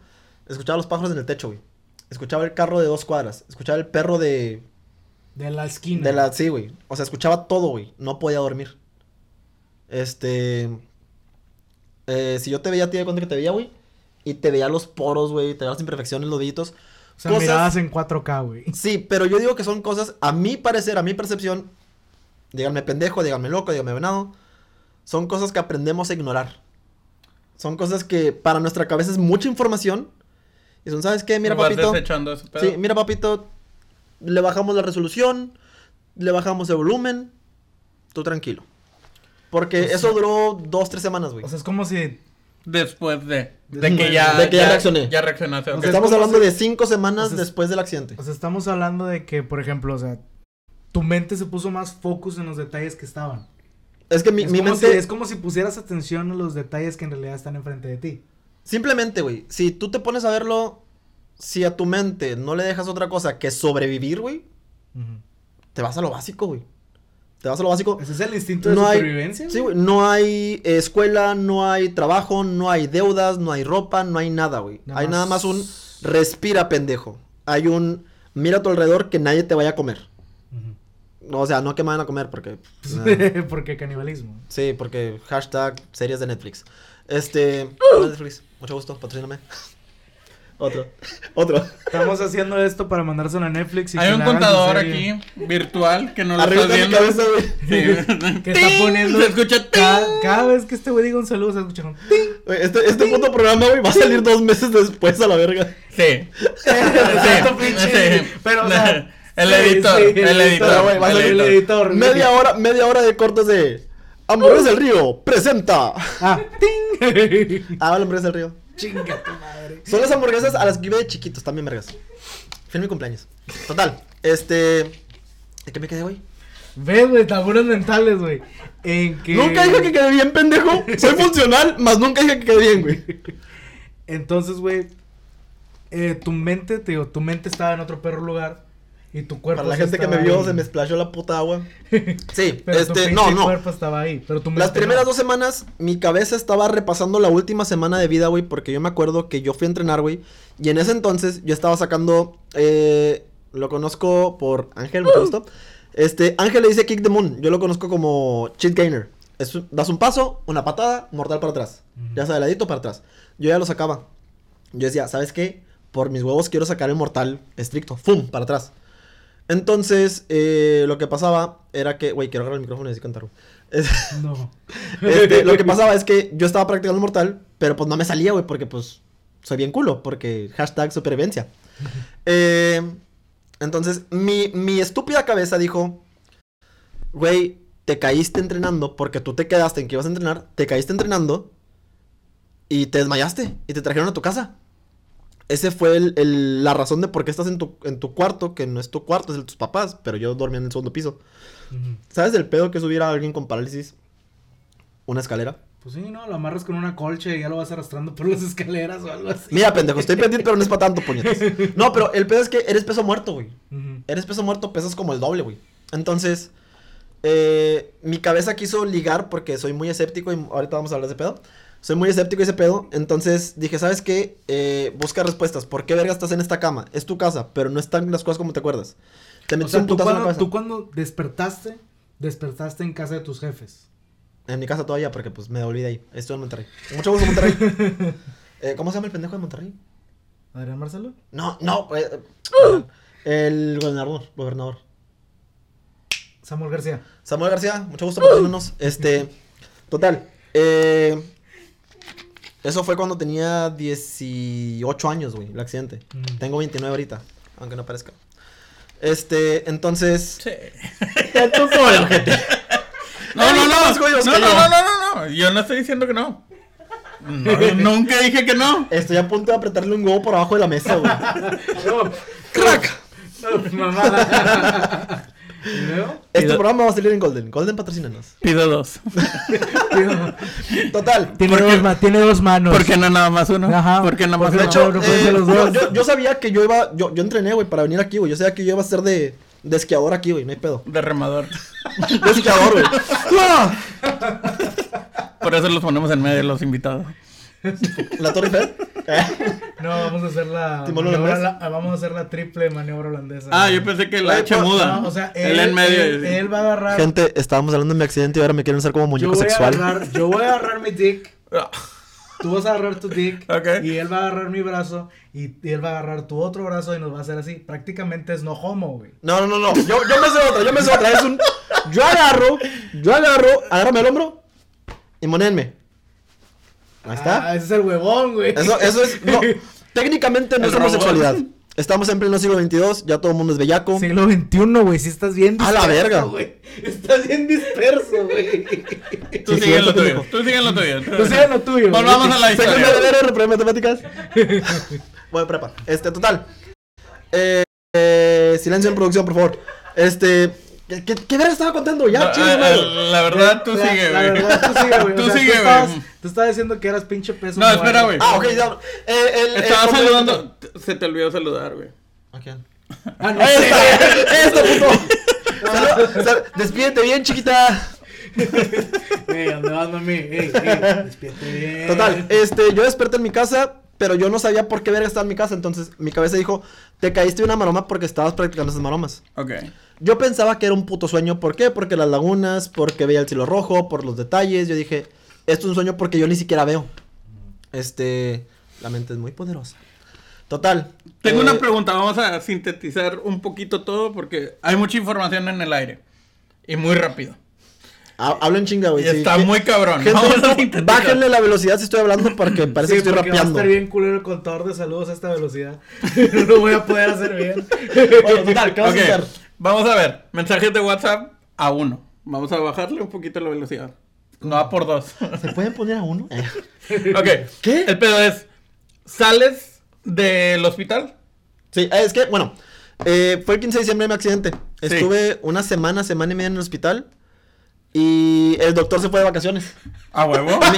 Escuchaba los pájaros en el techo, güey. Escuchaba el carro de dos cuadras. Escuchaba el perro de. De la esquina. De la. Sí, güey. O sea, escuchaba todo, güey. No podía dormir. Este. eh, si yo te veía a ti, de cuenta que te veía, güey. Y te veía los poros, güey. Te veía las imperfecciones, los deditos. O sea, mirabas en 4K, güey. Sí, pero yo digo que son cosas, a mi parecer, a mi percepción, díganme pendejo, díganme loco, díganme venado, son cosas que aprendemos a ignorar. Son cosas que para nuestra cabeza es mucha información. Y son, ¿sabes qué? Mira, Vas papito. desechando ese pedo. Sí, mira, papito. Le bajamos la resolución. Le bajamos el volumen. Tú tranquilo. Porque O sea- eso duró dos, tres semanas, güey. O sea, es como si. Después de, de que ya, de que ya reaccioné. Ya reaccionaste. O sea, Estamos hablando si- de cinco semanas o sea, después del accidente. O sea, estamos hablando de que, por ejemplo, o sea, tu mente se puso más focus en los detalles que estaban. Es que mi, es, mi mente. si, es como si pusieras atención a los detalles que en realidad están enfrente de ti. Simplemente, güey. Si tú te pones a verlo. Si a tu mente no le dejas otra cosa que sobrevivir, güey. Te vas a lo básico, güey. Te vas a lo básico. Ese es el instinto de No hay, supervivencia. sí, güey, no hay eh, escuela, no hay trabajo, no hay deudas, no hay ropa, no hay nada, güey. Nada Hay más- nada más un respira, pendejo. Hay un mira a tu alrededor que nadie te vaya a comer. No, o sea, no que me van a comer porque... nah. (laughs) Porque canibalismo. sí, porque hashtag series de Netflix. Este... Netflix, mucho gusto, patrocíname. Otro. (laughs) Otro. Estamos haciendo esto para mandárselo a Netflix. Y Hay que un le hagan su contador serie. aquí, virtual, que no lo Arriba de mi viendo. cabeza, güey. Sí. (laughs) Que está poniendo. Se escucha cada, ¡ting! cada vez que este güey diga un saludo, se escucha un ting. Güey, Este, este puto programa, güey, va a salir dos meses después a la verga. Sí. (laughs) Exacto, pinche. sí. Pero, o sea. El sí, editor, sí, el editor, Pero, güey, va a el salir el editor. editor. Media hora, media hora de cortes de... Hamburguesas del Río, presenta. Ah, ting. Ah, la hamburguesa del Río. Chinga tu madre. (laughs) Son las hamburguesas a las que iba de chiquitos, también vergas. Fue en mi cumpleaños. Total, este... ¿De qué me quedé, güey? Ves, güey, taburas mentales, güey. En que. Nunca dije que quedé bien, pendejo. Soy (laughs) funcional, más nunca dije que quedé bien, güey. Entonces, güey. eh, tu mente, te digo, tu mente estaba en otro perro lugar. Y tu cuerpo. Para la gente que me vio, ahí. se me splashó la puta agua. (laughs) Sí, Pero tu este, pinche no, no. cuerpo estaba ahí. Pero tu Las primeras no. dos semanas, mi cabeza estaba repasando la última semana de vida, güey, porque yo me acuerdo que yo fui a entrenar, güey, y en ese entonces yo estaba sacando, eh, lo conozco por Ángel, mucho gusto. Este, Ángel le dice Kick the Moon, yo lo conozco como Cheat Gainer. Es das un paso, una patada, mortal para atrás. Ya sea de ladito para atrás. Yo ya lo sacaba. Yo decía, ¿sabes qué? Por mis huevos quiero sacar el mortal estricto. ¡Fum! Para atrás. Entonces, eh, lo que pasaba era que... Güey, quiero agarrar el micrófono y así cantar. (laughs) No. este, lo que pasaba es que yo estaba practicando mortal, pero pues no me salía, güey, porque pues soy bien culo, porque hashtag supervivencia. Eh, entonces, mi, mi estúpida cabeza dijo, güey, te caíste entrenando porque tú te quedaste en que ibas a entrenar, te caíste entrenando y te desmayaste y te trajeron a tu casa. Ese fue el- el- la razón de por qué estás en tu, en tu cuarto, que no es tu cuarto, es el de tus papás, pero yo dormía en el segundo piso. ¿Sabes el pedo que subir a alguien con parálisis? Una escalera. Pues sí, ¿no? Lo amarras con una colcha y ya lo vas arrastrando por las (laughs) escaleras o algo así. Mira, pendejo, estoy pendiente, pero no es para tanto, puñetas. (laughs) No, pero el pedo es que eres peso muerto, güey. Eres peso muerto, pesas como el doble, güey. Entonces, eh, mi cabeza quiso ligar porque soy muy escéptico y ahorita vamos a hablar de pedo. Soy muy escéptico de ese pedo. Entonces dije, ¿sabes qué? Eh, busca respuestas. ¿Por qué verga estás en esta cama? Es tu casa, pero no están las cosas como te acuerdas. Te O sea, un tú en la cabeza. tú cuando despertaste, despertaste en casa de tus jefes. En mi casa todavía, porque pues me olvidé ahí. Estoy en Monterrey. Mucho gusto, Monterrey. (laughs) Eh, ¿Cómo se llama el pendejo de Monterrey? Adrián Marcelo. No, no. eh, el gobernador. Gobernador. Samuel García. Samuel García, mucho gusto por tenernos. Este, total. eh, eso fue cuando tenía 18 años, güey, el accidente. Mm. Tengo 29 ahorita, aunque no parezca. Este, entonces. Sí. (laughs) Tú como el ojete. (laughs) No, no, no. No, no, no, no, no, no. Yo no estoy diciendo que no. No, (laughs) nunca dije que no. Estoy a punto de apretarle un huevo por abajo de la mesa, güey. ¡Crack! Mamada. ¿Y luego? Este Pido- programa va a salir en Golden. Golden patrocínanos. Pido dos. Total. Tiene, ¿Por dos, ma- tiene dos manos. ¿Por qué no nada más uno? Ajá. ¿Por qué nada más Porque uno? De hecho, no eh, los yo, dos. yo- yo sabía que yo iba. Yo, yo entrené, güey, para venir aquí, güey. Yo sabía que yo iba a ser de, de esquiador aquí, güey. No hay pedo. De remador. De esquiador, güey. (laughs) Por eso los ponemos en medio los invitados. (laughs) ¿La Torre Eiffel? (laughs) No, vamos a hacer la, maniobra- vamos a hacer la triple maniobra holandesa. Ah, yo pensé que la Oye, H muda. No, o sea, él, él, en medio. él, sí. él va a agarrar. Gente, estábamos hablando de mi accidente y ahora me quieren usar como yo muñeco voy a sexual. agarrar, yo voy a agarrar mi dick. (laughs) Tú vas a agarrar tu dick. Y él va a agarrar mi brazo. Y, y él va a agarrar tu otro brazo y nos va a hacer así. Prácticamente es no homo, güey. No, no, no, no. Yo, yo me sé otra, yo me sé otra. Es un. Yo agarro, yo agarro, agárrame el hombro y monénme. Ahí está. Ah, ese es el huevón, güey. Eso, eso es. No, (laughs) técnicamente no El es robot. homosexualidad. Estamos en pleno siglo XXII, ya todo el mundo es bellaco. Siglo XXI, güey. Si estás bien A la disperso, verga. güey. Estás bien disperso, güey. Tú Sí, sigue lo tuyo. Tú sigue lo tuyo. Tú sigue lo tuyo. Volvamos a la Segundo historia. de enero, reprobé matemáticas. (laughs) Voy a prepa. Este, total. Eh, eh, silencio en producción, por favor. Este. ¿Qué, qué, estaba contando? Ya, No, chingue su eh, eh, La verdad, tú La- sigue, La güey. verdad, tú sigue, güey. (laughs) Tú O sea, sigue, güey. tú estabas diciendo que eras pinche peso. No, espera, güey. Ah, ok, ya. Eh, el, Estaba saludando. Se te olvidó saludar, güey. ¿A quién? Ah, no. (laughs) ¡Esta, puto! (laughs) Sal- Despídete bien, chiquita. Ey, ¿dónde vas, mami? Ey, ey, despierte bien. Total, este, yo desperté en mi casa, pero yo no sabía por qué verga estaba en mi casa. Entonces, mi cabeza dijo, te caíste de una maroma porque estabas practicando esas maromas. Ok. Yo pensaba que era un puto sueño. ¿Por qué? Porque las lagunas, porque veía el cielo rojo, por los detalles. Yo dije, esto es un sueño porque yo ni siquiera veo. Este, la mente es muy poderosa. Total. Tengo eh, una pregunta. Vamos a sintetizar un poquito todo porque hay mucha información en el aire. Y muy rápido. Ha- Hablo en chinga, güey. Y está muy cabrón. Gente, no, (laughs) bájenle la velocidad si estoy hablando porque parece Sí, que estoy porque Va a rapeando. estar bien culero el contador de saludos a esta velocidad. (laughs) no lo voy a poder hacer bien. (laughs) Total, ¿qué vas a hacer? Vamos a ver. Mensajes de WhatsApp a uno. Vamos a bajarle un poquito la velocidad. No a por dos. ¿Se pueden poner a uno? ok. ¿Qué? El pedo es. ¿Sales del hospital? Sí, eh, es que, bueno, eh, fue el 15 de diciembre de mi accidente. Sí. Estuve una semana, semana y media en el hospital. Y el doctor se fue de vacaciones. A huevo. (laughs)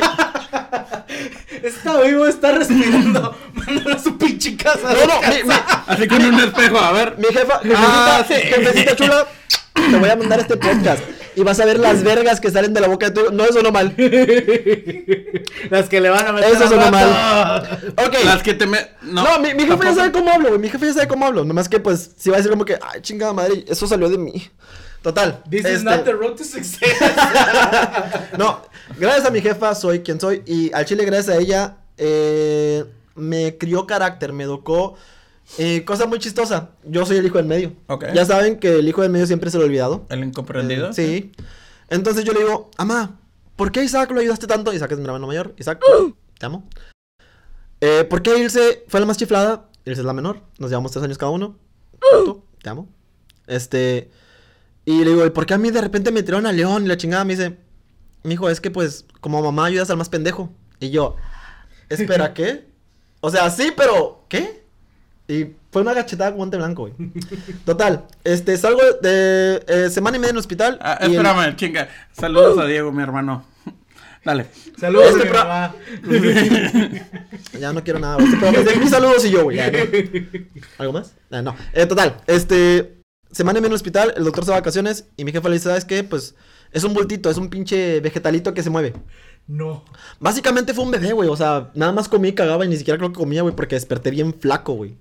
Está vivo, está respirando. (laughs) Mándalo a su pinche casa. No, no, mi, mi- Así con un espejo. A ver. mi jefa, jefecita, Ah, sí. jefecita chula, te voy a mandar este podcast. Y vas a ver las vergas que salen de la boca de tu... No, eso no mal. (laughs) Las que le van a meter Eso sonó rato. Ok. Las que te me. No, No, mi, mi jefe ya sabe cómo hablo, güey. Mi jefe ya sabe cómo hablo. Nomás que, pues, si va a decir como que, ay, chingada madre, eso salió de mí. Total. This is este, not the road to success. (laughs) No, gracias a mi jefa soy quien soy. Y al chile, gracias a ella, eh, me crió carácter, me educó. Eh, cosa muy chistosa. Yo soy el hijo del medio. Ok. Ya saben que el hijo del medio siempre se lo he olvidado. El incomprendido. Eh, sí. Entonces yo le digo, Amá, ¿por qué Isaac lo ayudaste tanto? Isaac es mi hermano mayor. Isaac, te amo. Eh, ¿Por qué Ilse fue la más chiflada? Ilse es la menor. Nos llevamos tres años cada uno. Punto. Te amo. Este. Y le digo, ¿y por qué a mí de repente me tiraron a León? Y la chingada me dice, mijo, es que pues, como mamá ayudas al más pendejo. Y yo, espera, (laughs) ¿qué? O sea, sí, pero, ¿qué? Y fue una gachetada con guante blanco, güey. Total, este, salgo de eh, semana y media en el hospital. Ah, y el- espérame, chinga. Saludos a Diego, mi hermano. (laughs) Dale. Saludos Este a mi pro- mamá. (laughs) Ya no quiero nada, güey. Aquí saludos y yo, güey. ya, ¿no? ¿Algo más? Ah, no. Eh, total, este. Semana en el hospital, el doctor se va de vacaciones y mi jefa le dice, ¿sabes qué? Pues es un bultito, es un pinche vegetalito que se mueve. No. Básicamente fue un bebé, güey. O sea, nada más comí y cagaba y ni siquiera creo que comía, güey, porque desperté bien flaco, güey.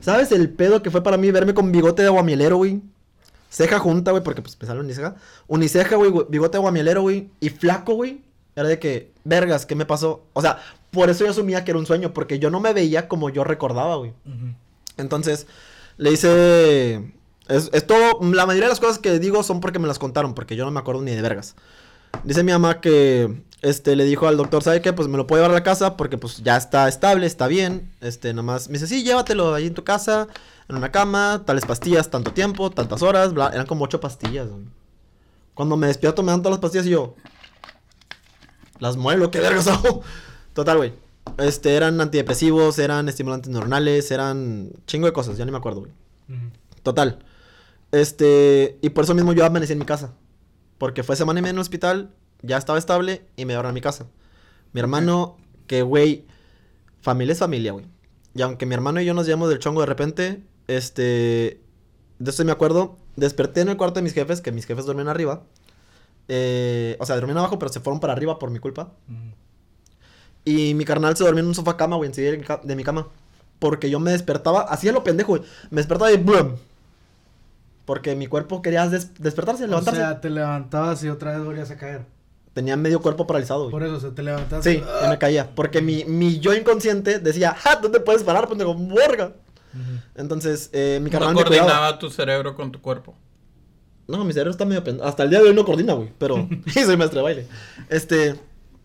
¿Sabes el pedo que fue para mí verme con bigote de aguamielero, güey? Ceja junta, güey, porque pues me sale uniceja. Uniceja, güey, bigote de aguamielero, güey. Y flaco, güey. Era de que, vergas, ¿qué me pasó? O sea, por eso yo asumía que era un sueño, porque yo no me veía como yo recordaba, güey. Entonces, le hice. Es, es todo. La mayoría de las cosas que digo son porque me las contaron, porque yo no me acuerdo ni de vergas. Dice mi mamá que este le dijo al doctor, ¿sabe qué? Pues me lo puedo llevar a la casa porque pues ya está estable, está bien. Este, nomás me dice, sí, llévatelo ahí en tu casa, en una cama, tales pastillas, tanto tiempo, tantas horas, bla. Eran como ocho pastillas, güey. Cuando me despierto me dan todas las pastillas y yo. Las muelo, qué vergas hago. (laughs) Total, güey. Este, eran antidepresivos, eran estimulantes neuronales, eran chingo de cosas, ya ni me acuerdo, güey. Total. Este, y por eso mismo yo amanecí en mi casa. Porque fue semana y media en el hospital, ya estaba estable y me llevaron a mi casa. Mi hermano, que güey, familia es familia, güey. Y aunque mi hermano y yo nos llevamos del chongo de repente, este, de eso me acuerdo, desperté en el cuarto de mis jefes, que mis jefes duermen arriba. Eh, o sea, dormían abajo, pero se fueron para arriba por mi culpa. Y mi carnal se dormía en un sofá cama, güey, enseguida de mi ca- de mi cama. Porque yo me despertaba, hacía lo pendejo, güey. Me despertaba y ¡blum! Porque mi cuerpo quería des- despertarse, O levantarse. sea, te levantabas y otra vez volvías a caer. Tenía medio cuerpo paralizado, güey. Por eso, o sea, te levantabas. Sí, me caía. Porque mi, mi yo inconsciente decía, ¡ja! ¿Dónde puedes parar, pendejo? ¡Borga! Ujú. Entonces, eh, mi No carnal me cuidaba. coordinaba tu cerebro con tu cuerpo. No, mi cerebro está medio pendejo. Hasta el día de hoy no coordina, güey. Pero. (laughs) (laughs) y soy maestro de baile. Este.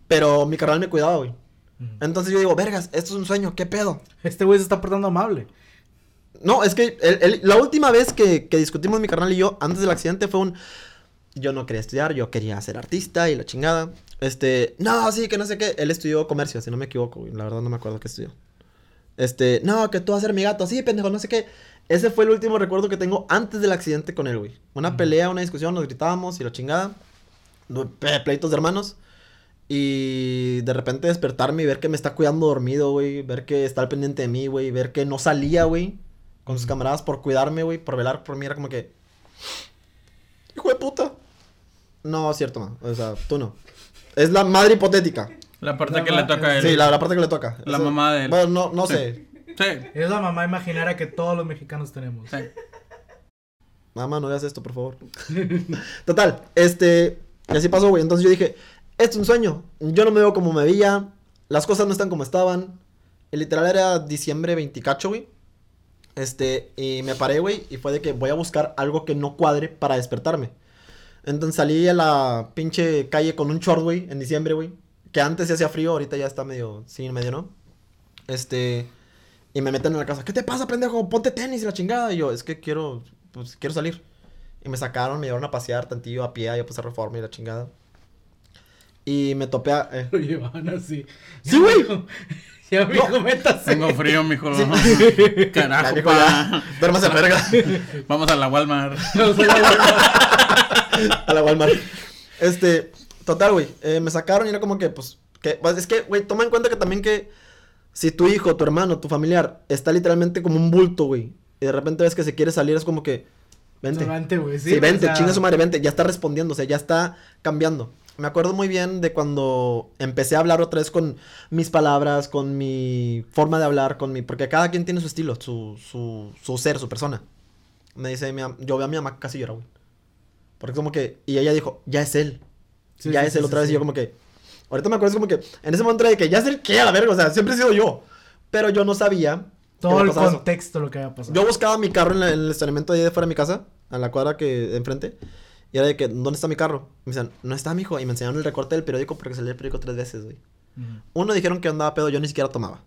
Pero mi carnal me cuidaba, güey. Entonces yo digo, vergas, esto es un sueño, ¿qué pedo? Este güey se está portando amable. No, es que el- el- la última vez que, que discutimos mi carnal y yo, antes del accidente, fue un... Yo no quería estudiar, yo quería ser artista y la chingada. Este, no, sí, que no sé qué. Él estudió comercio, si no me equivoco, güey. La verdad no me acuerdo qué estudió. Este, no, que tú vas a ser mi gato. Sí, pendejo, no sé qué. Ese fue el último recuerdo que tengo antes del accidente con él, güey. Una pelea, una discusión, nos gritábamos y la chingada. Pleitos de hermanos. Y de repente despertarme y ver que me está cuidando dormido, güey. Ver que está al pendiente de mí, güey. Ver que no salía, güey. Con sus camaradas por cuidarme, güey. Por velar por mí. Era como que... Hijo de puta. No, es cierto, man. O sea, tú no. Es la madre hipotética. La parte La que le toca a él. Sí, la, la parte que le toca. La Eso- mamá de él. Bueno, no, no Sí. sé. Sí. Es la mamá imaginaria que todos los mexicanos tenemos. sí. Mamá, no hagas esto, por favor. (laughs) Total, este. Y así pasó, güey. Entonces yo dije, esto es un sueño. Yo no me veo como me veía. Las cosas no están como estaban. Y literal era diciembre 28, güey. Este, y me paré, güey. Y fue de que voy a buscar algo que no cuadre para despertarme. Entonces salí a la pinche calle con un short, güey, en diciembre, güey. Que antes se hacía frío, ahorita ya está medio, sí, medio, ¿no? Este, y me meten en la casa. ¿Qué te pasa, pendejo? Ponte tenis y la chingada. Y yo, es que quiero, pues, quiero salir. Y me sacaron, me llevaron a pasear tantillo a pie, yo puse reforma y la chingada. Y me topé a... eh, (laughs) Lo llevaban así. Sí, güey. (laughs) Ya me No. comentas. Tengo frío, mijo. (laughs) Carajo, pa. ya. Duermas a la (laughs) verga. Vamos a la Walmart. (laughs) a la Walmart. Este, total, güey. eh, me sacaron y era como que, pues, que, pues, es que, güey, toma en cuenta que también que si tu hijo, tu hermano, tu familiar está literalmente como un bulto, güey, y de repente ves que se quiere salir, es como que, vente. Vente, güey. Sí, Sí, vente, o sea, chinga su madre, vente. Ya está respondiendo, o sea, ya está cambiando. Me acuerdo muy bien de cuando empecé a hablar otra vez con mis palabras, con mi forma de hablar, con mi... Porque cada quien tiene su estilo, su, su, su ser, su persona. Me dice mi yo veo a mi mamá casi llora, güey. Porque como que... Y ella dijo, ya es él. Sí, ya sí, es él sí, otra vez. Y yo como que... Ahorita me acuerdo como que... En ese momento de que ya es él, ¿qué? A la verga, o sea, siempre he sido yo. Pero yo no sabía... Todo el eso. contexto lo que había pasado. Yo buscaba mi carro en, la- en el estacionamiento de ahí de fuera de mi casa, a la cuadra que de enfrente. Y era de que, ¿dónde está mi carro? Y me decían, no está, mijo. Y me enseñaron el recorte del periódico porque salía el periódico tres veces, güey. Uno, dijeron que andaba pedo, yo ni siquiera tomaba.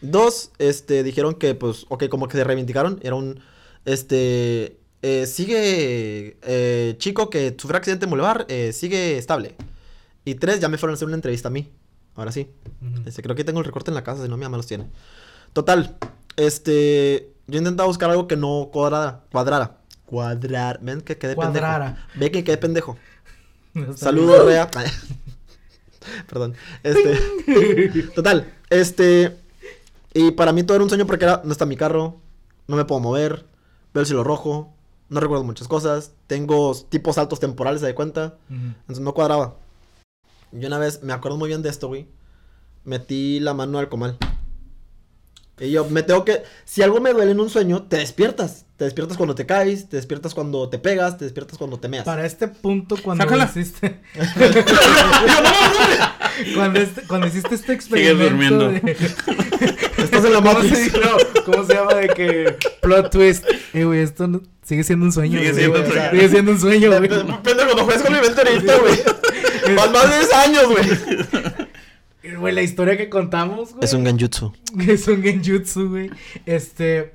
Dos, este, dijeron que, pues, ok, como que se reivindicaron. Era un, este, eh, sigue, eh, chico que sufrió accidente en Boulevard, eh, sigue estable. Y tres, ya me fueron a hacer una entrevista a mí. Ahora sí. Este, creo que tengo el recorte en la casa, si no mi mamá los tiene. Total, este, yo intentaba buscar algo que no cuadrara, cuadrara. Cuadrar, ven que quedé Cuadrara. pendejo. Ve que quedé pendejo. (laughs) Saludos, Rea. (laughs) Perdón. Este, (laughs) total, este, y para mí todo era un sueño porque era, no está mi carro, no me puedo mover, veo el cielo rojo, no recuerdo muchas cosas, tengo tipos saltos temporales, ¿se da cuenta? Entonces no cuadraba. Yo una vez, me acuerdo muy bien de esto, güey. Metí la mano al comal. Y yo me tengo que. Si algo me duele en un sueño, te despiertas. Te despiertas cuando te caes, te despiertas cuando te pegas, te despiertas cuando te meas. Para este punto, cuando Sácala. hiciste. (laughs) cuando, este- cuando hiciste este Sigues experimento. durmiendo. de- Estás en la ¿Cómo se? No, ¿Cómo se llama? De que. Plot twist. Eh, güey, esto no- sigue siendo un sueño. Sigue güey. siendo un sueño. Sigue siendo un sueño, güey. Pendejo, no juegues con mi mente ahorita, güey. (laughs) Más más de 10 años, güey. Güey, la historia que contamos, güey. genjutsu. (laughs) Es un genjutsu, güey. Este.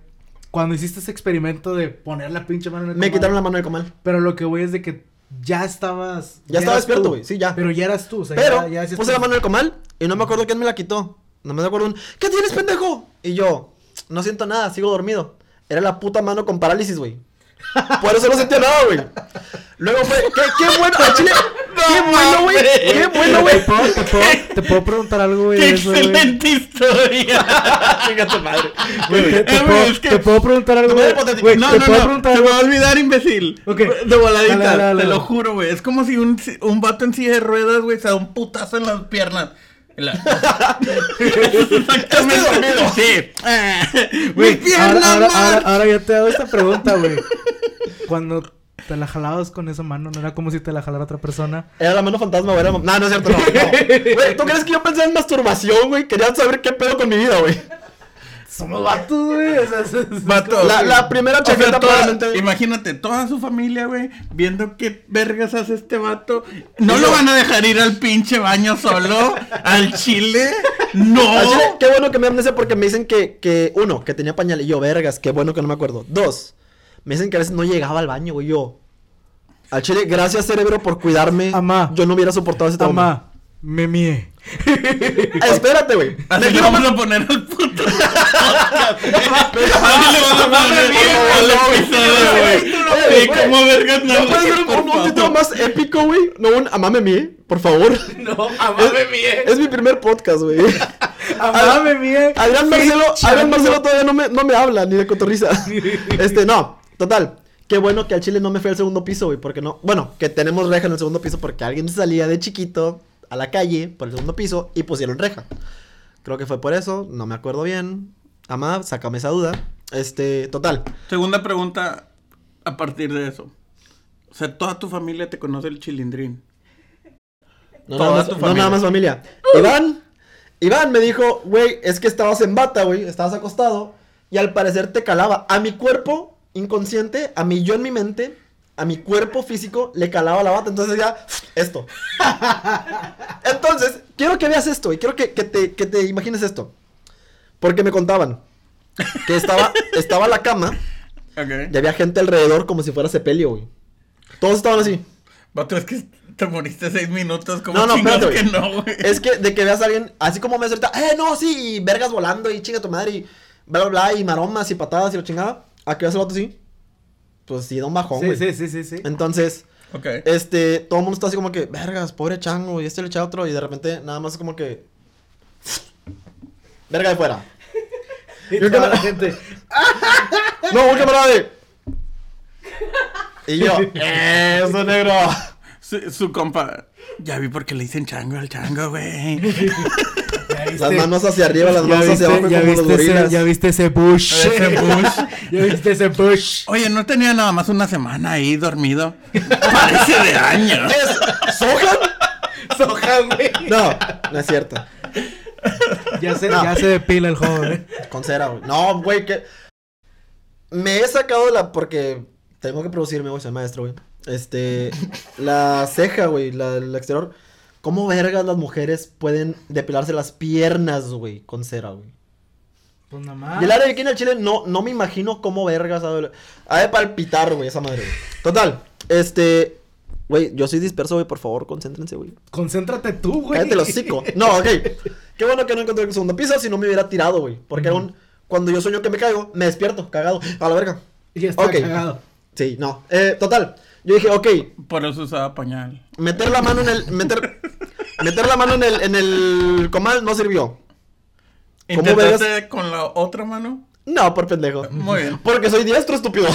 Cuando hiciste ese experimento de poner la pinche mano en el Me comal, quitaron la mano del comal. Pero lo que voy es de que ya estabas. Ya estaba eras despierto, güey. Sí, ya. Pero ya eras tú, o sea, Pero ya, ya puse la mano en el comal y no me acuerdo quién me la quitó. No me acuerdo un. ¿Qué tienes, pendejo? Y yo, no siento nada, sigo dormido. Era la puta mano con parálisis, güey. Por eso no sentía nada, güey. Luego fue, qué, qué bueno, al chile, qué bueno, güey. Qué bueno, güey. ¿Te puedo, te, puedo, te puedo preguntar algo, güey, ¡Qué eso, excelente historia! (laughs) Chinga tu madre. Güey, te, te Eh, puedo, es que- te puedo preguntar algo, No güey. No, no, no, preguntar te va a olvidar, imbécil. Ok. De voladita, Dale, dale, dale. te lo juro, güey. Es como si un, un vato en silla de ruedas, güey, se da un putazo en las piernas. La- (laughs) Exactamente. Sí. Ah, Güey, ¡Mi pierna, ahora, ahora, ahora, ahora yo te hago esta pregunta, güey. (laughs) Cuando te la jalabas con esa mano, no era como si te la jalara otra persona. Era la mano fantasma, güey. Era... No, no es cierto, no. (laughs) no. Güey, ¿tú crees que yo pensé en masturbación, güey? Quería saber qué pedo con mi vida, güey. Somos vatos, güey. O sea, es- es- Vato. La, la primera O sea, chaqueta toda- probablemente. imagínate, toda su familia, güey, viendo qué vergas hace este vato. ¿No lo yo- van a dejar ir al pinche baño solo? ¿Al chile? ¡No! Chile, qué bueno que me amnesia porque me dicen que, que, uno, que tenía pañal y yo, vergas, qué bueno que no me acuerdo. Dos, me dicen que a veces no llegaba al baño, güey, yo. Al chile, gracias cerebro por cuidarme. Amá. Yo no hubiera soportado ese trauma. Mamá, me mié. Ah, (laughs) espérate, güey. (laughs) Así le vamos a poner al puto. Así le vamos a poner al vergas no, ¿No puede ser un, título más épico, güey? No, un amá me mie, por favor. (laughs) No, mamá Es, me mié. es mi primer podcast, güey. Mamá me mié. Adrián Marcelo, Adrián. Marcelo todavía no me, no me habla ni de cotorriza. este, no, total. Qué bueno que al chile no me fui al segundo piso, güey, porque no. Bueno, que tenemos reja en el segundo piso porque alguien salía de chiquito a la calle por el segundo piso y pusieron reja. Creo que fue por eso, no me acuerdo bien. Amá, sácame esa duda. Este, total. Segunda pregunta a partir de eso. O sea, toda tu familia te conoce el chilindrín. No, Toda nada más, tu no familia. nada más familia. Iván, Iván me dijo, güey, es que estabas en bata, güey, estabas acostado y al parecer te calaba. A mi cuerpo inconsciente, a mi yo en mi mente, a mi cuerpo físico le calaba la bata. Entonces ya, esto. (laughs) Entonces, quiero que veas esto y quiero que, que te, que te imagines esto. Porque me contaban que estaba, (laughs) estaba la cama y había gente alrededor como si fuera sepelio, güey. Todos estaban así. Vato, es que te moriste seis minutos. como No, no, espérate, que no, güey? Es que de que veas a alguien, así como me ahorita, eh, no, sí, y vergas volando y chinga tu madre y bla, bla, bla, y maromas y patadas y lo chingada. ¿A qué veas el vato así? Pues sí, da un bajón, Sí, güey. sí, sí, sí, sí. Entonces, Ok. este, todo el mundo está así como que, vergas, pobre chango, y este le echa otro, y de repente nada más es como que. (laughs) Verga de fuera. (laughs) Y toda que- la gente. (laughs) No, un camarada de. Y yo, eso negro. Su, su compa. Ya vi por qué le dicen chango al chango, güey. Las manos hacia arriba, las ¿Ya manos hacia abajo, ya como los viste ese, gorilas. ya viste ese bush? Ese bush. (laughs) ¿Ya viste ese bush? Oye, no tenía nada más una semana ahí dormido. (laughs) Parece de años. ¿Es Sohan? Soja, güey. No, no es cierto. Ya se, No. ya se depila el joven, eh. Con cera, güey. No, güey, que. Me he sacado la. Porque tengo que producirme, güey, soy maestro, güey. Este. La ceja, güey, la, la exterior. ¿Cómo vergas las mujeres pueden depilarse las piernas, güey, con cera, güey? Pues nada más. Y el área de aquí en el Chile no, no me imagino cómo vergas ha de, ha de palpitar, güey, esa madre, güey. Total, este. Güey, yo soy disperso, güey, por favor, concéntrense, güey. Concéntrate tú, güey. Cállate los hocico. No, ok. Qué bueno que no encontré el segundo piso, si no me hubiera tirado, güey. Porque aún cuando yo sueño que me caigo, me despierto, cagado. A la verga. Y está Ok. cagado. Sí, no. Eh, total. Yo dije, ok, Por eso usaba pañal. meter la mano en el. Meter, meter la mano en el, en el comal no sirvió. ¿Cómo ¿Intentaste con la otra mano? No, por pendejo. Muy bien. Porque soy diestro, estúpido.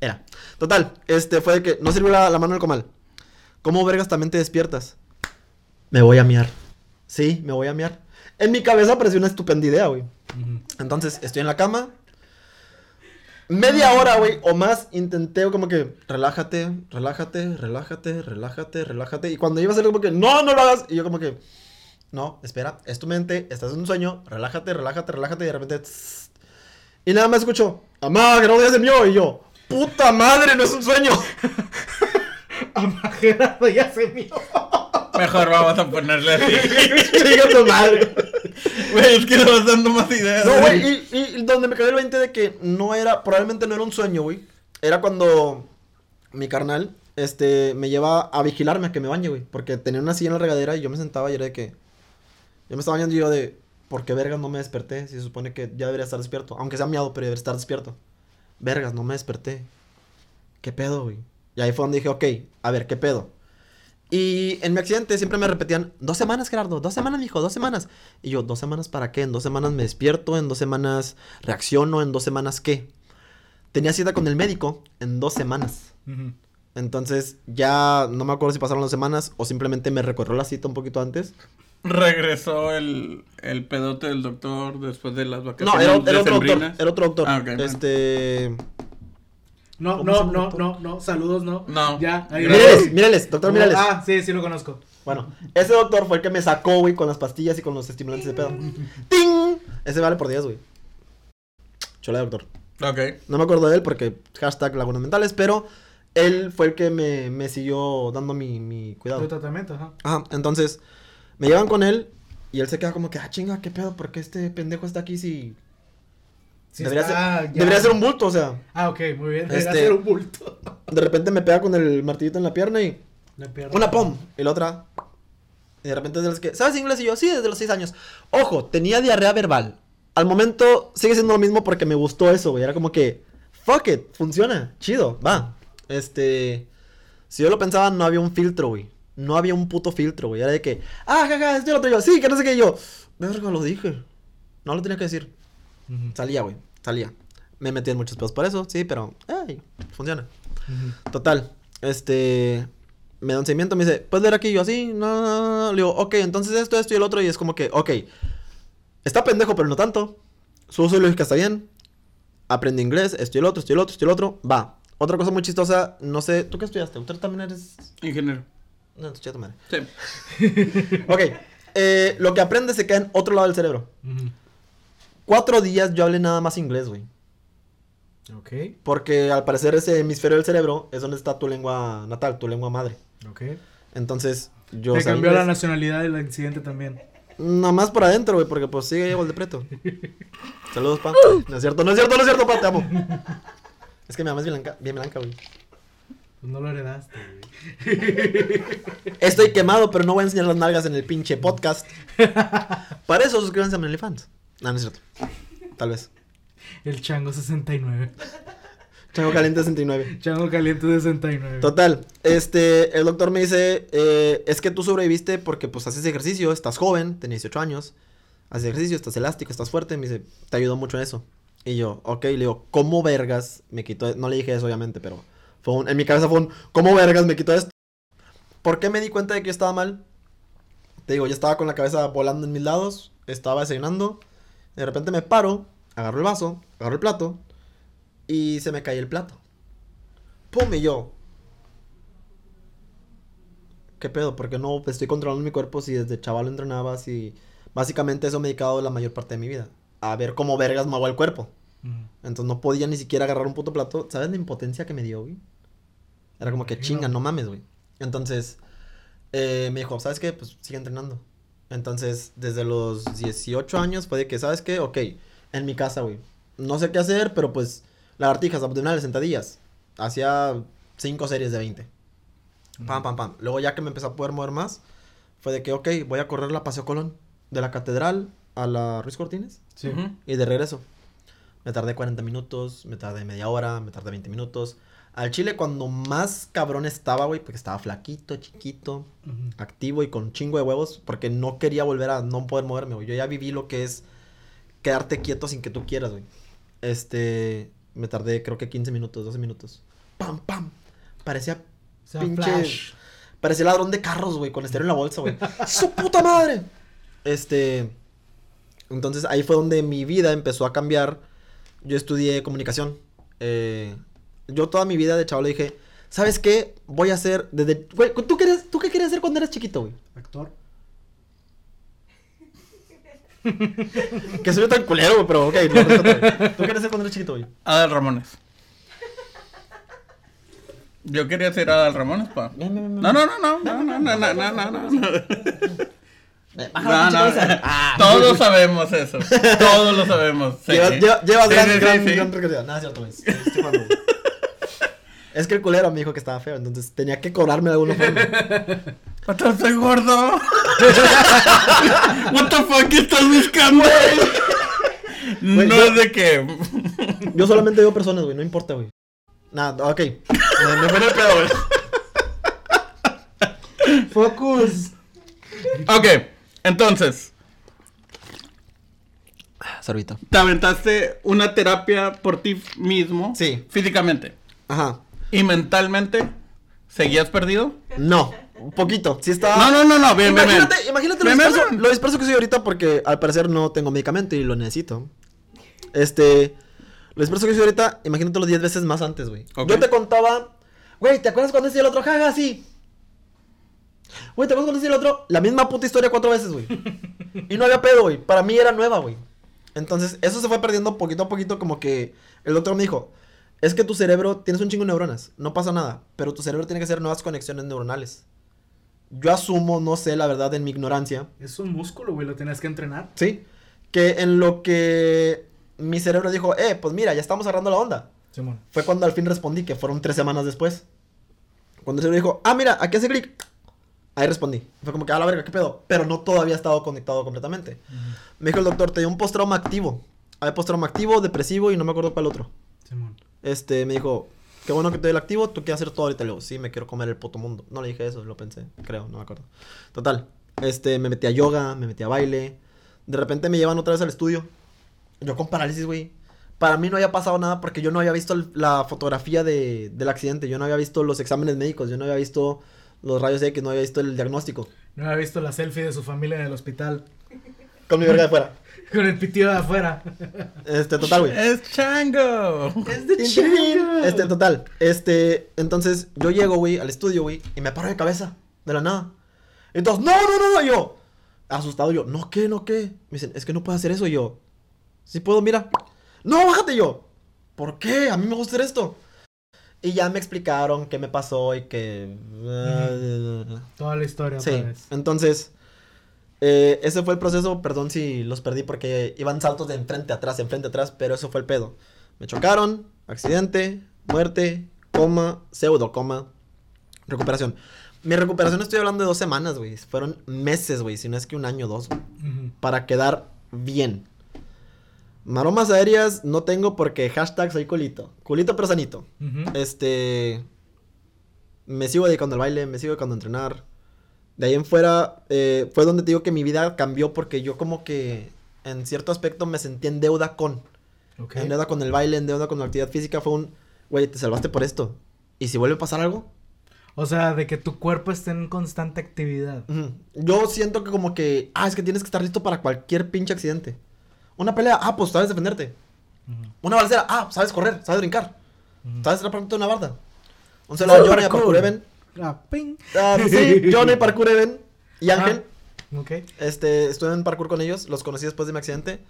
Era. Total, este fue de que no sirvió la, la mano en el comal. ¿Cómo vergas también te despiertas? Me voy a miar. Sí, me voy a miar. En mi cabeza pareció una estupenda idea, güey. Entonces, estoy en la cama. Media hora, güey, o más, intenté como que, relájate, relájate, relájate, relájate, relájate. Y cuando iba a hacer como que, no, no lo hagas. Y yo como que, no, espera, es tu mente, estás en un sueño, relájate, relájate, relájate. Y de repente, tss, y nada más escucho, mamá, que no digas de mío. Y yo, puta madre, no es un sueño. Gerardo ya se mío. Mejor vamos a ponerle así. Chica tu madre. Güey, es que le vas dando más ideas. No, güey, y, y donde me cayó el 20 de que no era, probablemente no era un sueño, güey. Era cuando mi carnal, este, me lleva a vigilarme a que me bañe, güey. Porque tenía una silla en la regadera y yo me sentaba y era de que... Yo me estaba bañando y yo de... ¿Por qué vergas no me desperté? Si se supone que ya debería estar despierto. Aunque sea miado, pero debería estar despierto. Vergas, no me desperté. ¿Qué pedo, güey? Y ahí fue donde dije, ok, a ver, ¿qué pedo? Y en mi accidente siempre me repetían, dos semanas, Gerardo, dos semanas, mijo, dos semanas. Y yo, ¿dos semanas para qué? En dos semanas me despierto, en dos semanas reacciono, en dos semanas qué. Tenía cita con el médico en dos semanas. Entonces ya no me acuerdo si pasaron las semanas o simplemente me recorrió la cita un poquito antes. Regresó el, el pedote del doctor después de las No, vacaciones era, era otro doctor, era otro doctor. Ah, este... No, ¿Cómo se no, no, no, no. Saludos, no. No. Ya. Mireles, Mireles, doctor Mireles. Ah, sí, sí lo conozco. Bueno, ese doctor fue el que me sacó, güey, con las pastillas y con los estimulantes de pedo. (laughs) ¡Ting! Ese vale por 10, güey. De doctor. Ok. No me acuerdo de él porque hashtag lagunas mentales, pero él fue el que me, me siguió dando mi, mi cuidado. Tu tratamiento, ajá. Ajá, entonces me llevan con él y él se queda como que, ah, chinga, qué pedo, ¿por qué este pendejo está aquí si... Sí debería, está ser, debería ser un bulto, o sea, Ah, ok, muy bien. Debería Este- ser un bulto. (laughs) de repente me pega con el martillito en la pierna y La pierna. una pom y la otra... Y de repente es de los que, ¿sabes inglés? Y yo, sí, desde los 6 años. Ojo, tenía diarrea verbal. Al momento sigue siendo lo mismo porque me gustó eso, güey. Era como que, fuck it, funciona, chido, va. Este, si yo lo pensaba, no había un filtro, güey. No había un puto filtro, güey. Era de que, ah, jaja, esto y lo otro. Yo, sí, que no sé qué. Y yo, verga, lo dije. No lo tenía que decir. Salía, güey, salía. Me metí en muchos pedos por eso, sí, pero, ay, funciona. Total, este, me da un seguimiento, me dice, ¿puedes leer aquí? Yo, así, no, no, no, no. Le digo, ok, entonces esto, esto y el otro, y es como que, ok, está pendejo, pero no tanto. Su uso y lógica está bien. Aprende inglés, esto y el otro, esto y el otro, esto y el otro, va. Otra cosa muy chistosa, no sé, ¿tú qué estudiaste? ¿Tú también eres...? Ingeniero. No, tu chata madre. Sí. (laughs) Ok, eh, lo que aprendes se queda en otro lado del cerebro. Ujú. Cuatro días yo hablé nada más inglés, güey. Ok, Porque al parecer ese hemisferio del cerebro es donde está tu lengua natal, tu lengua madre. ok. Entonces, yo... Te cambió la nacionalidad del incidente también. Nada más por adentro, güey, porque pues sigue llevo el de preto. (laughs) Saludos, pa. No es cierto, no es cierto, no es cierto, pa, te amo. Es que mi mamá es bien blanca, bien blanca, güey. Pues no lo heredaste, güey. Estoy quemado, pero no voy a enseñar las nalgas en el pinche podcast. (laughs) Para eso suscríbanse a mi OnlyFans. No, no es cierto. Tal vez. El chango 69. Chango Caliente 69. Chango caliente 69. Total, este, el doctor me dice, eh, es que tú sobreviviste porque pues haces ejercicio, estás joven, tenés 18 años, haces ejercicio, estás elástico, estás fuerte, me dice, te ayudó mucho en eso. Y yo, ok, le digo, ¿cómo vergas me quitó? No le dije eso obviamente, pero fue un- en mi cabeza fue un, ¿cómo vergas me quitó esto? ¿Por qué me di cuenta de que yo estaba mal? Te digo, yo estaba con la cabeza volando en mis lados, estaba desayunando, de repente me paro, agarro el vaso, agarro el plato, y se me cae el plato. ¡Pum! Y yo, ¿Qué pedo? Porque no estoy controlando mi cuerpo si desde chaval lo entrenaba, si básicamente eso me he dedicado la mayor parte de mi vida. A ver cómo vergas me hago el cuerpo. Entonces no podía ni siquiera agarrar un puto plato. ¿Sabes la impotencia que me dio, güey? Era como que chinga, no mames, güey. Entonces eh, me dijo, ¿sabes qué? Pues sigue entrenando. Entonces, desde los 18 años fue de que, ¿sabes qué? Ok, en mi casa, güey. No sé qué hacer, pero pues lagartijas, abdominales, sentadillas. Hacía 5 series de 20. Pam, pam, pam. Luego ya que me empecé a poder mover más, fue de que, ok, voy a correr la Paseo Colón. De la catedral a la Ruiz Cortines. Sí. Y de regreso. Me tardé 40 minutos, me tardé media hora, me tardé 20 minutos. Al chile cuando más cabrón estaba, güey, porque estaba flaquito, chiquito, activo y con chingo de huevos, porque no quería volver a no poder moverme, güey. Yo ya viví lo que es quedarte quieto sin que tú quieras, güey. Este, me tardé creo que 15 minutos, 12 minutos. Pam, pam. Parecía O sea, Pinche- Flash. Parecía ladrón de carros, güey, con estéreo en la bolsa, güey. (laughs) ¡Su puta madre! Este. Entonces ahí fue donde mi vida empezó a cambiar. Yo estudié comunicación. Eh, yo toda mi vida de chaval le dije, ¿sabes qué? Voy a hacer desde. Güey, ¿tú, querías, ¿tú qué querías hacer cuando eras chiquito, güey? Actor. (laughs) Que soy tan culero, güey, pero ok, güey. ¿Tú qué querías hacer cuando eras chiquito, güey? Adal Ramones. Yo quería ser Adal Ramones, pa. No, no, no, no, no, no, no, no, no, no, no, no. No, no. Ah. Todos sabemos eso. Todos lo sabemos. (laughs) sí. Lleva- lleva- Llevas Sí, gran, sí, sí, gran, gran recorrido. Nada, es cierto, güey. Estoy jugando, güey. Es que el culero me dijo que estaba feo, entonces tenía que cobrarme de alguna forma. (laughs) Soy gordo. (laughs) What the fuck estás buscando? Güey, No yo- es de que. Yo solamente veo personas, güey, no importa, güey. Nada, ok. Me, me fue en el pedo, güey. Focus. Ok, entonces, Sorbito. te aventaste una terapia por ti mismo. Sí. Físicamente. Ajá. ¿Y mentalmente? ¿Seguías perdido? No, un poquito. Sí estaba. No, no, no, no, bien, bien, bien. Imagínate, imagínate lo, disperso, lo disperso que soy ahorita porque al parecer no tengo medicamento y lo necesito. Este. Lo disperso que soy ahorita, imagínate los 10 veces más antes, güey. Yo te contaba. Güey, ¿te acuerdas cuando decía el otro? Jaja, sí. Güey, ¿te acuerdas cuando decía el otro? La misma puta historia cuatro veces, güey. Y no había pedo, güey. Para mí era nueva, güey. Entonces, eso se fue perdiendo poquito a poquito, como que el doctor me dijo, es que tu cerebro, tienes un chingo de neuronas, no pasa nada, pero tu cerebro tiene que hacer nuevas conexiones neuronales. Yo asumo, no sé, la verdad, en mi ignorancia, Es un músculo, güey, lo tienes que entrenar. ¿sí? Que en lo que mi cerebro dijo, eh, pues mira, ya estamos agarrando la onda. Simón. Fue cuando al fin respondí, que fueron tres semanas después. Cuando el cerebro dijo, ah, mira, aquí hace clic. Ahí respondí. Fue como que, a la verga, ¿qué pedo? Pero no todo había estado conectado completamente. Me dijo el doctor, te dio un postrauma activo. Hay postrauma activo, depresivo y no me acuerdo cuál otro. Este, me dijo, qué bueno que te dio el activo, tú quieres hacer todo ahorita. Le digo, sí, me quiero comer el puto mundo. No le dije eso, lo pensé, creo, no me acuerdo. Total, este, me metí a yoga, me metí a baile. De repente me llevan otra vez al estudio. Yo con parálisis, güey. Para mí no había pasado nada porque yo no había visto la fotografía de, del accidente. Yo no había visto los exámenes médicos. Yo no había visto los rayos X. No había visto el diagnóstico. No había visto la selfie de su familia en el hospital. Con mi verga de fuera. (laughs) Con el pitido de afuera. Este, total, güey. ¡Es chango! Es de Este, total. Este, entonces yo llego, güey, al estudio, güey, y me paro de cabeza, de la nada. Entonces, no, no, no, no, yo. Asustado yo, no, ¿qué, no, qué? Me dicen, es que no puedo hacer eso, y yo. Sí puedo, mira. No, bájate yo. ¿Por qué? A mí me gusta hacer esto. Y ya me explicaron qué me pasó y que... Toda la historia Sí, otra vez. entonces, eh, ese fue el proceso, perdón si los perdí porque iban saltos de enfrente atrás, enfrente atrás, pero eso fue el pedo. Me chocaron, accidente, muerte, coma, pseudo coma, recuperación. Mi recuperación estoy hablando de dos semanas, güey. Fueron meses, güey, si no es que un año o dos, güey, Ujú. para quedar bien. Maromas aéreas no tengo porque hashtag soy culito. Culito pero sanito. Este. Me sigo dedicando al baile, me sigo dedicando a entrenar. De ahí en fuera, eh, fue donde te digo que mi vida cambió porque yo, como que en cierto aspecto, me sentí en deuda con. En deuda con el baile, en deuda con la actividad física. Fue un, güey, te salvaste por esto. ¿Y si vuelve a pasar algo? O sea, de que tu cuerpo esté en constante actividad. Yo siento que, como que, ah, es que tienes que estar listo para cualquier pinche accidente. Una pelea, ah, pues sabes defenderte. Una balacera, ah, sabes correr, sabes brincar. Ujú. Sabes atraparte una barda. Un saludo a Johnny, a Parkour. Parkour Even. Ah, ping. (laughs) Ah, sí, Johnny, Parkour Even y Ángel. Ah, ok. Este, estuve en parkour con ellos, los conocí después de mi accidente.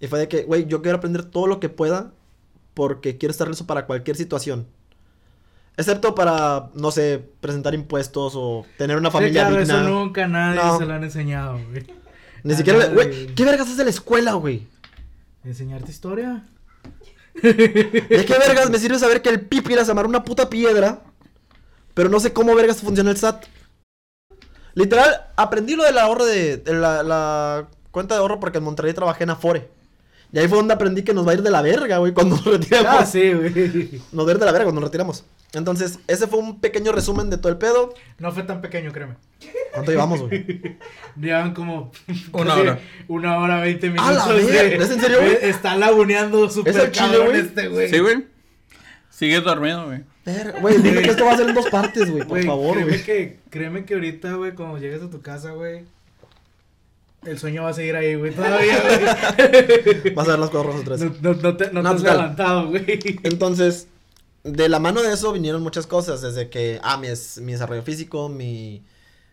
Y fue de que, güey, yo quiero aprender todo lo que pueda porque quiero estar listo para cualquier situación. Excepto para, no sé, presentar impuestos o tener una Sí, familia claro, digna. eso nunca nadie No. se lo han enseñado, güey. Ni a siquiera, güey, ¿qué vergas haces de la escuela, güey? ¿Enseñarte historia? ¿De qué vergas me sirve saber que el pipi era amar una puta piedra? Pero no sé cómo vergas funciona el SAT. Literal, aprendí lo del ahorro de, de la, la cuenta de ahorro porque en Monterrey trabajé en Afore. Y ahí fue donde aprendí que nos va a ir de la verga, güey, cuando (laughs) nos retiramos. Ah, sí, güey. Nos va a ir de la verga cuando nos retiramos. Entonces, ese fue un pequeño resumen de todo el pedo. No fue tan pequeño, créeme. ¿Cuánto llevamos, güey? (laughs) Llevan como... Una casi hora. Una hora, veinte ¡A minutos. la de- verga! ¿Es en serio, güey? Está laguneando súper el chile, cabrón güey? este, güey. Sí, güey. Sigues dormido, güey. Güey, dime que esto va a ser en dos partes, güey, por Güey, favor, créeme güey. que, créeme que ahorita, güey, cuando llegues a tu casa, güey, el sueño va a seguir ahí, güey, todavía, güey. Vas a ver las cosas rojas otra vez. No, no, no te, no No, te has total. levantado, güey. Entonces, de la mano de eso vinieron muchas cosas, desde que, ah, mi, es- mi desarrollo físico, mi,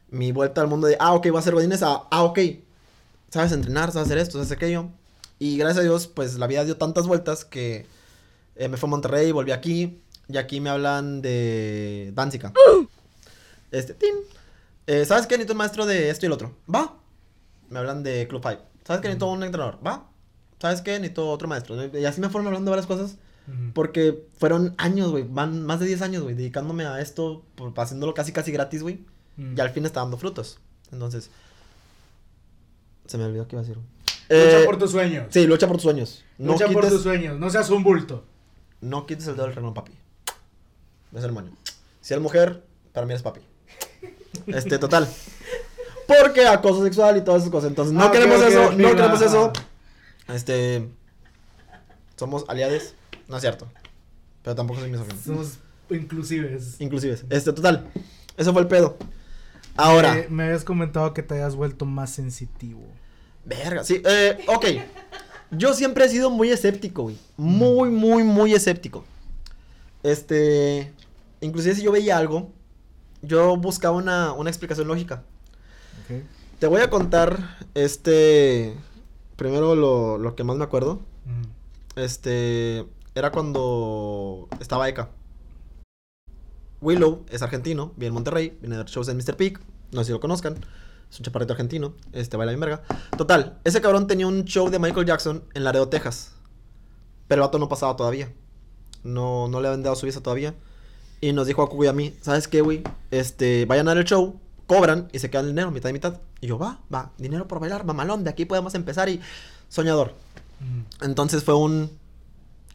mi vuelta al mundo de, ah, ok, voy a ser godines, a, ah, ok, sabes entrenar, sabes hacer esto, sabes aquello. Y gracias a Dios, pues la vida dio tantas vueltas que eh, me fui a Monterrey, volví aquí, y aquí me hablan de Danzica. (gasps) Este, tin. Eh, ¿Sabes qué? Necesito un maestro de esto y el otro. ¿Va? Me hablan de Club 5. ¿Sabes qué? Necesito un entrenador. ¿Va? ¿Sabes qué? Necesito otro maestro. Y así me fueron hablando de varias cosas. Porque fueron años, güey. Van más de 10 años, güey. Dedicándome a esto. Por, haciéndolo casi, casi gratis, güey. Mm. Y al fin está dando frutos. Entonces. Se me olvidó qué iba a decir. Lucha Eh, por tus sueños. Sí, lucha por tus sueños. No Lucha por tus sueños. No seas un bulto. No quites el dedo del renglón, papi. Es el moño. Si eres mujer, para mí eres papi. Este, total. Porque acoso sexual y todas esas cosas. Entonces, no Ah, queremos eso. no queremos eso. Este. Somos aliados. No es cierto. Pero tampoco soy misógino. Somos inclusives. Inclusive. Este, total. Eso fue el pedo. Ahora. Eh, me habías comentado que te hayas vuelto más sensitivo. Verga, sí. Eh, ok. Yo siempre he sido muy escéptico, güey. Muy, muy, muy escéptico. Este. Inclusive si yo veía algo, yo buscaba una, una explicación lógica. Te voy a contar este. primero lo, lo que más me acuerdo, Mm. este, era cuando estaba Eka. Willow es argentino, vive en Monterrey, viene a dar shows en Mr. Peak, no sé si lo conozcan, es un chaparrito argentino, este baila bien verga. Total, ese cabrón tenía un show de Michael Jackson en Laredo, Texas, pero el vato no pasaba todavía, no, no le habían dado su visa todavía, y nos dijo a Cucu y a mí, ¿sabes qué, güey? Este, vayan a dar el show, cobran y se quedan el dinero, mitad y mitad. Y yo, va, va, dinero por bailar, mamalón, de aquí podemos empezar y soñador. Mm. Entonces fue un.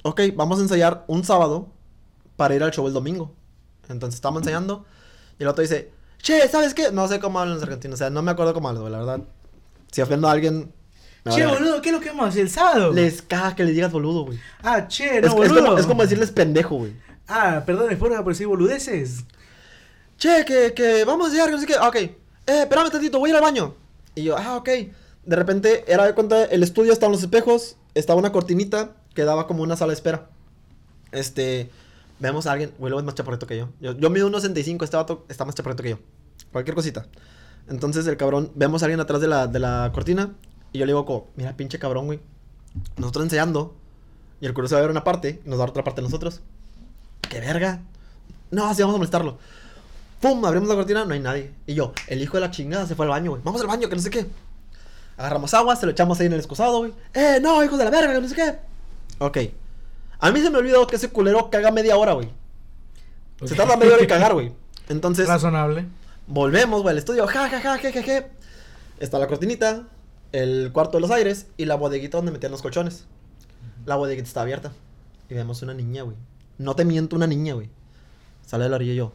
Ok, vamos a ensayar un sábado para ir al show el domingo. Entonces estábamos ensayando y el otro dice: Che, ¿sabes qué? No sé cómo hablan los argentinos, o sea, no me acuerdo cómo hablan, la verdad. Si ofendo a alguien. me Che, vale. boludo, ¿qué es lo que vamos el sábado? Les caga que les digas boludo, güey. Ah, che, no, es boludo. como, es como decirles pendejo, güey. Ah, perdón, es por decir boludeces. Che, que, que vamos a que no sé qué. Ah, Ok, eh, espérame tantito, voy a ir al baño. Y yo, ah, ok. De repente, era de cuenta, el estudio estaban los espejos, estaba una cortinita que daba como una sala de espera. Este, vemos a alguien, luego es más chaparrito que yo. Yo, yo mido 1.65, este vato está más chaparrito que yo. Cualquier cosita. Entonces, el cabrón, vemos a alguien atrás de la, de la cortina y yo le digo, como, mira, pinche cabrón, güey. Nosotros ensayando y el curioso va a ver una parte y nos va a dar otra parte a nosotros. ¡Qué verga! No, sí, vamos a molestarlo. ¡Pum! Abrimos la cortina, no hay nadie. Y yo, el hijo de la chingada se fue al baño, güey. Vamos al baño, que no sé qué. Agarramos agua, se lo echamos ahí en el excusado, güey. ¡Eh, no, hijos de la verga, que no sé qué! Ok. A mí se me olvidó que ese culero caga media hora, güey. Se tarda media hora en cagar, güey. (laughs) Entonces, Razonable. volvemos, güey, al estudio. Ja, ja, ja, ja, ja, ja. Está la cortinita, el cuarto de los aires y la bodeguita donde metían los colchones. La bodeguita está abierta. Y vemos una niña, güey. No te miento, una niña, güey. Sale de la orilla y yo.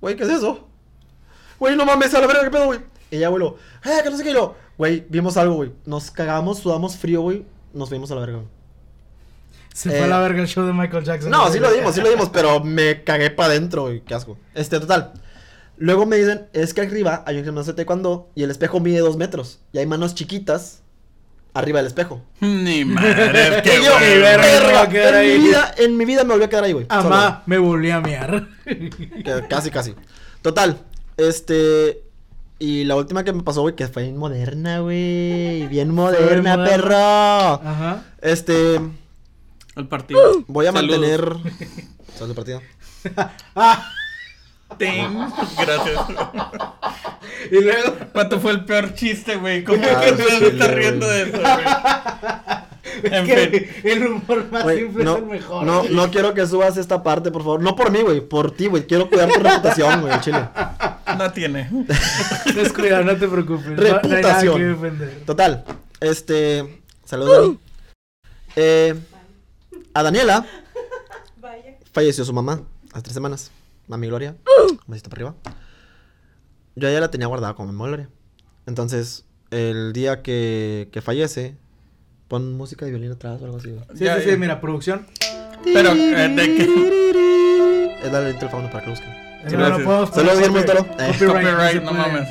Güey, ¿qué es eso? Güey, no mames, a la verga, ¿qué pedo, güey? Y ya, güey, lo, eh, que no sé qué, y lo, güey, vimos algo, güey. Nos cagamos, sudamos frío, güey. Nos fuimos a la verga, güey. Se Eh, fue a la verga el show de Michael Jackson. No, sí lo dimos, sí lo dimos, pero me cagué para adentro, güey, qué asco. Este, total. Luego me dicen, es que arriba hay un gimnasio de taekwondo y el espejo mide dos metros. Y hay manos chiquitas arriba del espejo. Ni madre, (laughs) qué Y yo, güey. verga, me verga, voy a quedar en, ahí. mi vida, en mi vida me volví a quedar ahí, güey. Amá, me volví a mear. (laughs) Que- Casi, casi. Total, este... Y la última que me pasó, güey, que fue bien moderna, güey. Bien moderna, moderna. perro. Ajá. Este... El partido. Voy a Saludos. mantener... (laughs) ¿Sabes el partido? (laughs) Ah, Ting. Gracias. y luego. ¿Cuánto fue el peor chiste, güey? ¿Cómo Ah, que no está riendo de eso, güey? En que fin. el humor más Güey, simple no, es el mejor. no, no quiero que subas esta parte, por favor. No por mí, güey. Por ti, güey. Quiero cuidar tu reputación, güey, al chile. No tiene. (laughs) Descuida, no te preocupes. No- No, hay nada Reputación. que defender. Total. Este. Saludos, Dani. Eh, a Daniela (laughs) Vaya. falleció su mamá hace tres semanas. Mami Gloria. Un besito para arriba. Yo a ella la tenía guardada como Mami Gloria. Entonces, el día que, que fallece, pon música de violín atrás o algo así. Sí, Ya, sí, sí, ya. mira, producción. Pero, eh, ¿de qué? Es darle el teléfono para que lo busquen. Eh, Sí, no, no podemos Saludos, Guillermo del Toro. Eh. Copyright, no mames.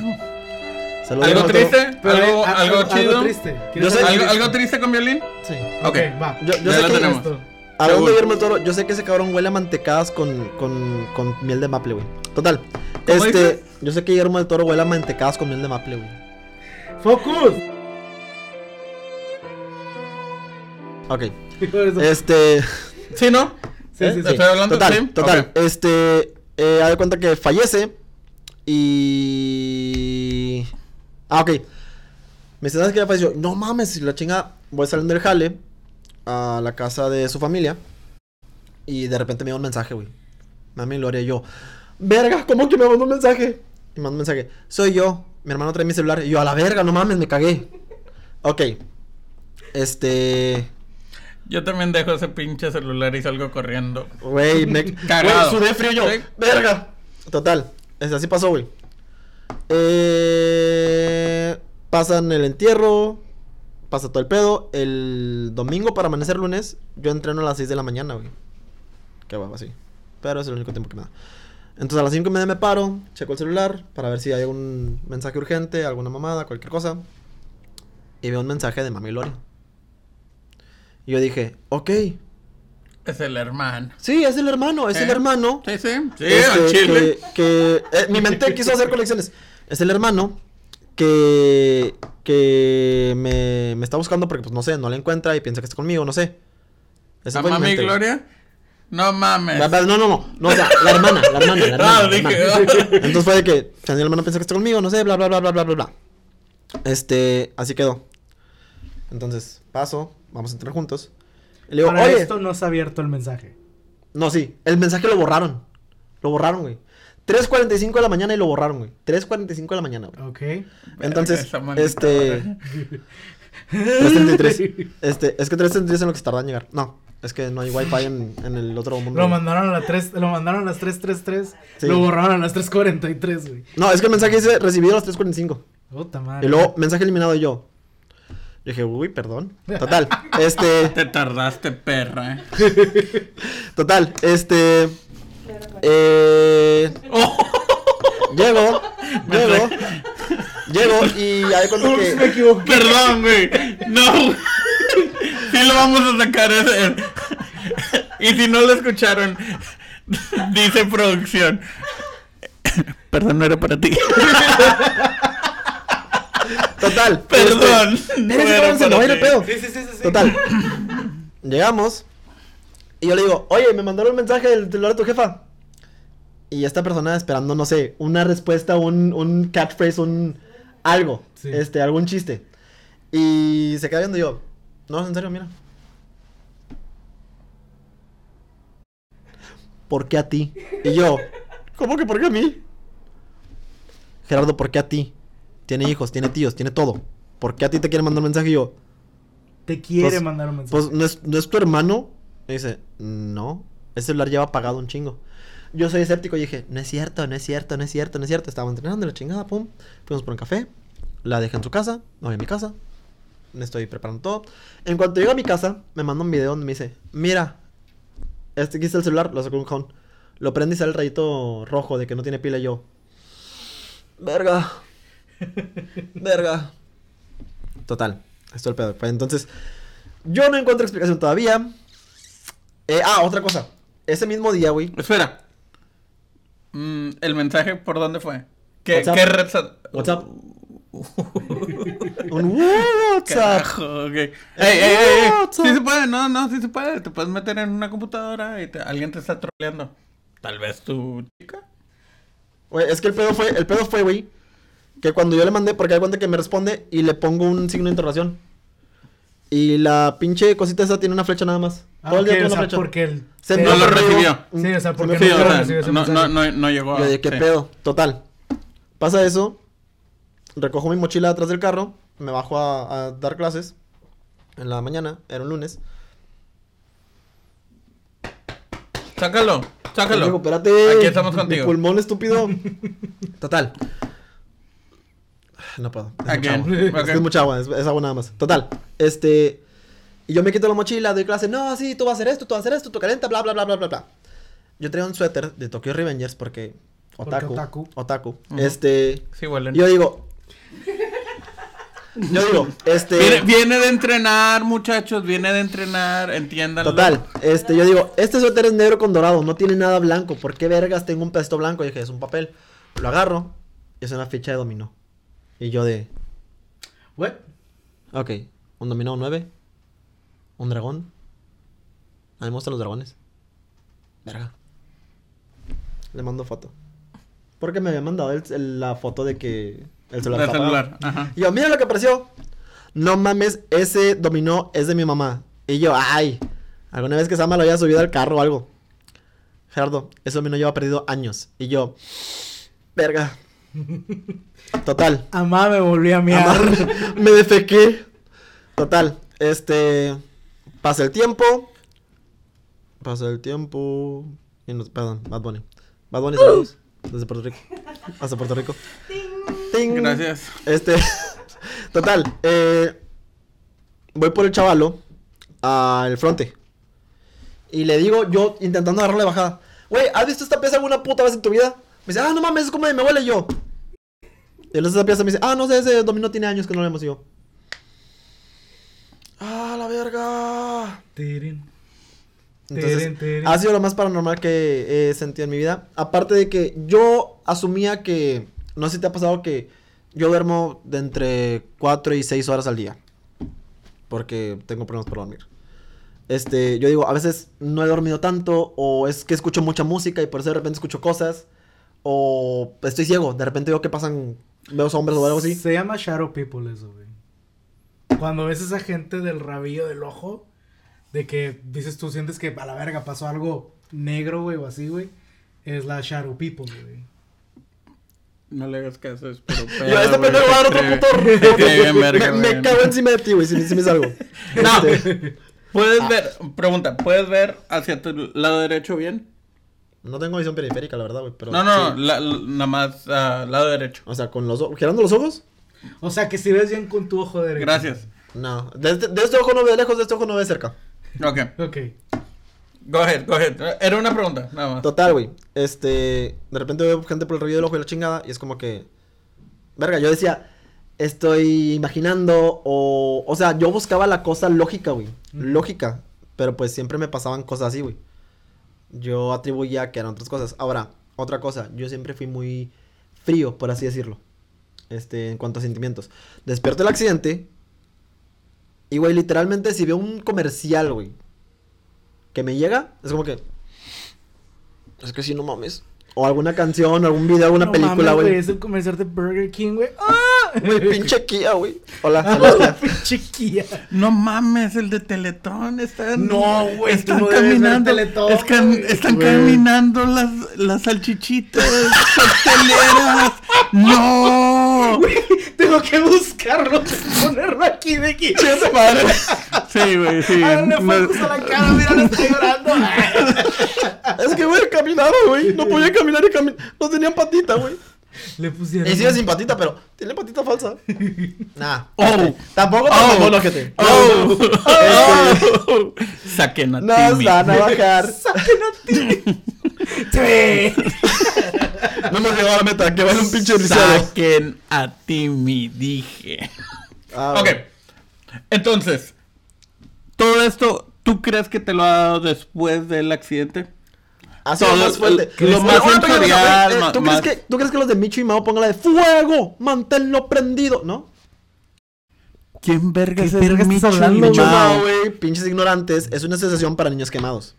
Saludos, ¿Algo triste? Pero ¿Algo, hay- algo chido? Algo triste. ¿Quieres Yo sé- algo ¿Algo, triste? algo con violín? Sí. Ok, Ok. va. Yo, yo Ya sé lo que, tenemos. Esto. Hablando de. Guillermo del Toro, yo sé que ese cabrón huele a mantecadas con, con, con miel de maple, güey. Total. ¿Cómo Este, yo sé que Guillermo del Toro huele a mantecadas con miel de maple, güey. ¡Focus! Ok. Este. (laughs) ¿Sí, no? Sí, sí, sí. ¿Estoy hablando? Total, ¿Sí? total. Este. Eh, haz de cuenta que fallece. Y. Ah, ok. Me dice, ¿sabes qué ya falleció? No mames, la chinga. Voy saliendo del jale a la casa de su familia. Y de repente me da un mensaje, güey. Mami Gloria yo. Verga, ¿cómo que me mandó un mensaje? Y me mandó un mensaje. Soy yo. Mi hermano trae mi celular. Y yo, a la verga, no mames, me cagué. Ok. Este. Yo también dejo ese pinche celular y salgo corriendo. Güey, me. (laughs) Cagado. Sudé frío yo. Sí. Verga. Total. Es así pasó, güey. Eh, pasan el entierro. Pasa todo el pedo. El domingo para amanecer lunes, yo entreno a las 6 de la mañana, güey. Qué guapo, así. Pero es el único tiempo que me da. Entonces a las 5 y media me paro, checo el celular para ver si hay algún mensaje urgente, alguna mamada, cualquier cosa. Y veo un mensaje de Mami Gloria. Y yo dije, ok. Es el hermano. Sí, es el hermano, es el ¿Eh? hermano. Sí, sí. Sí, Este, al chile. Que, que, eh, mi mente quiso hacer conexiones. Es el hermano que, que me, me está buscando porque, pues, no sé, no la encuentra y piensa que está conmigo, no sé. Esa ¿A fue mi. Gloria? No mames. No, no, no, no, o sea, la hermana, la hermana, la (laughs) hermana. Ah, la dije, hermana. ah. Entonces fue de que, sea, mi hermana piensa que está conmigo, no sé, bla, bla, bla, bla, bla, bla, bla. Este, así quedó. Entonces, paso, vamos a entrar juntos. Y le digo, Para oye, esto no se ha abierto el mensaje. no, sí, el mensaje lo borraron. Lo borraron, güey. 3.45 de la mañana y lo borraron, güey. 3.45 de la mañana, güey. Ok. Entonces, este... 3.33. Este, es que 3.33 es en lo que se tarda en llegar. No, es que no hay wifi en, en el otro mundo. Lo güey. mandaron a las 3, lo mandaron a las 333, Sí. lo borraron a las 343, güey. No, es que el mensaje dice recibido a las 3.45. Puta madre. Y luego, mensaje eliminado y yo. Yo dije, uy, perdón. Total, (laughs) este, Te tardaste, perra. ¿eh? (laughs) total, este, eh, (laughs) llego, llego, llego y hay cuenta Ups, me que, equivoqué. Perdón, güey. No. (laughs) Sí lo vamos a sacar. ese. Y si no lo escucharon, dice producción. Perdón, no era para ti. total, Perdón. este, no era para no pedo. Sí, sí, sí, sí. Total, llegamos y yo le digo, oye, me mandaron un mensaje del celular de tu jefa. Y esta persona esperando, no sé, una respuesta, un, un catchphrase, un algo, Sí. este, algún chiste. Y se queda viendo y yo, no, en serio, mira. ¿Por qué a ti? Y yo, ¿cómo que por qué a mí? Gerardo, ¿por qué a ti? Tiene hijos, tiene tíos, tiene todo. ¿Por qué a ti te quiere mandar un mensaje? Y yo, Te quiere Pues- mandar un mensaje. pues, ¿no es, ¿no es tu hermano? Y dice, no, ese celular lleva apagado un chingo. Yo soy escéptico y dije, no es cierto, no es cierto, no es cierto, no es cierto. Estaba entrenando la chingada, pum. Fuimos por un café, la dejé en su casa, no voy a mi casa. Me estoy preparando todo. En cuanto llego a mi casa, me manda un video donde me dice, mira, este aquí el celular, lo saco un cajón. Lo prende y sale el rayito rojo de que no tiene pila yo. Verga. Verga. Total. Esto es el pedo. Pues, entonces, yo no encuentro explicación todavía. Eh, ah, otra cosa. Ese mismo día, güey. Espera. Mm, ¿El mensaje por dónde fue? ¿Qué, WhatsApp. qué red WhatsApp. (laughs) Un WhatsApp. Carajo, ok. Ey, ey, ey, ey. WhatsApp. Sí se puede, no, no, sí se puede. Te puedes meter en una computadora y te- alguien te está troleando. Tal vez tu chica. Güey, es que el pedo fue, el pedo fue, güey. Que cuando yo le mandé, porque hay cuenta que me responde y le pongo un signo de interrogación. Y la pinche cosita esa tiene una flecha nada más. Ah, Todo el día ok, tiene o sea, flecha. porque el... Se No lo recibió. Sí, o sea, se porque no o sea, recibió no, no, no, no llegó Yo a. de qué sí. pedo, total. Pasa eso, recojo mi mochila atrás del carro, me bajo a, a dar clases en la mañana, era un lunes. Sácalo, sácalo. Digo, espérate. Aquí estamos contigo. Mi pulmón estúpido. (laughs) Total. No puedo. Es mucha agua. Es que es mucha agua, es, es agua nada más. Total. Este. Y yo me quito la mochila, doy clase. No, sí, tú vas a hacer esto, tú vas a hacer esto, tú calienta, bla, bla, bla, bla, bla, bla. Yo traía un suéter de Tokyo Revengers porque. Porque Otaku. otaku. Este. Sí, huelen. Yo digo. (laughs) Yo digo, este. Viene, viene de entrenar, muchachos, viene de entrenar, entiéndanlo. Total, este, yo digo, este suéter es negro con dorado, no tiene nada blanco. ¿Por qué vergas tengo un pedacito blanco? Y dije, es un papel. Lo agarro y es una ficha de dominó. Y yo de, What? ok, un dominó 9, un dragón. A mí me gustan los dragones. Verga. Le mando foto. Porque me había mandado el- el- la foto de que el celular apagado. celular. Ajá. Y yo, mira lo que apareció. No mames, ese dominó es de mi mamá. Y yo, ay, alguna vez que Sama lo haya subido al carro o algo. Gerardo, ese dominó lleva perdido años. Y yo, verga. (laughs) Total. Amá me volví a miar. Amar, me defequé. Total. Este. Pasa el tiempo. Pasa el tiempo. Y nos, perdón, Bad Bunny. Bad Bunny, saludos. Desde Puerto Rico. Hasta Puerto Rico. Ting. Gracias. Este. (laughs) Total. Eh, voy por el chavalo. Al fronte. Y le digo, yo intentando agarrarle bajada. Güey, ¿has visto esta pieza alguna puta vez en tu vida? Me dice, ah, no mames, es como de mi abuela y yo. Y entonces esa pieza me dice, ah, no sé, ese dominó tiene años que no lo vemos y yo. Ah, la verga. Tirin. Entonces, Tirin, tirin. ha sido lo más paranormal que he sentido en mi vida. Aparte de que yo asumía que, no sé si te ha pasado que yo duermo de entre 4 y 6 horas al día. Porque tengo problemas para dormir. Este, yo digo, a veces no he dormido tanto, o es que escucho mucha música y por eso de repente escucho cosas, o estoy ciego, de repente veo que pasan, veo sombras o algo así. Se llama Shadow People eso, güey. Cuando ves esa gente del rabillo del ojo, de que dices tú sientes que a la verga pasó algo negro, güey, o así, güey, es la Shadow People, güey. No le hagas caso, es pero (laughs) Yo a este pendejo va a dar otro puto bien verga, Me, me güey. cago encima de ti, güey, si, si me salgo. (laughs) No, Este, puedes ver, pregunta, ¿puedes ver hacia tu lado derecho bien? no tengo visión periférica, la verdad, güey, pero... No, no, sí. la- la- nada más ah, lado derecho. O sea, con los ojos, girando los ojos, O sea, que si ves bien con tu ojo derecho. Gracias. no. De este, de este ojo no ve lejos, de este ojo no ve cerca. Ok, Ok. go ahead, go ahead. Era una pregunta, nada más. Total, güey. Este, de repente veo gente por el rollo del ojo y la chingada y es como que verga, yo decía, estoy imaginando o o sea, yo buscaba la cosa lógica, güey. Lógica, pero pues siempre me pasaban cosas así, güey. Yo atribuía que eran otras cosas. Ahora, otra cosa, yo siempre fui muy frío, por así decirlo. Este, en cuanto a sentimientos. Despierto el accidente y güey, literalmente si veo un comercial, güey, que me llega, es como que es que si no mames. O alguna canción, algún video, alguna No película, güey. Es el comercial de Burger King, güey. ¡Ah! (laughs) Güey, pinche Kia, güey. (laughs) Hola, Kia. pinche Kia. No mames, el de Teletón están. No, güey, están no caminando. Teletón, están están caminando las, las salchichitas hoteleras. (laughs) ¡No! Güey, tengo que buscarlo, ponerlo aquí de aquí. madre. Sí, güey, sí. Háganle No- focus a la cara, mira, le estoy llorando. (laughs) Es que, güey, caminaba, güey. No podía caminar y caminar. No tenían patita, güey. Le pusieron. Y sigue sin patita, pero tiene patita falsa. (laughs) Nah. Oh. Este, Tampoco tan Oh. mamón, ojete. Oh. Este, Oh. Saquen a Nos Timmy. van a bajar. (laughs) Sí. No hemos llegado a la meta, que vale un pinche lisiado. Saquen a Timmy, dije. Ah, Ok. Entonces, todo esto, ¿tú crees que te lo ha dado después del accidente? Ha sido más fuerte. lo más sensorial, eh, ¿tú, más- crees que, ¿Tú crees que los de Micho y Mao pongan la de fuego? Manténlo prendido, ¿no? ¿Quién verga ¿Qué es verga Micho hablando, y Micho y Mao? Mao, güey, pinches ignorantes, es una asociación para niños quemados.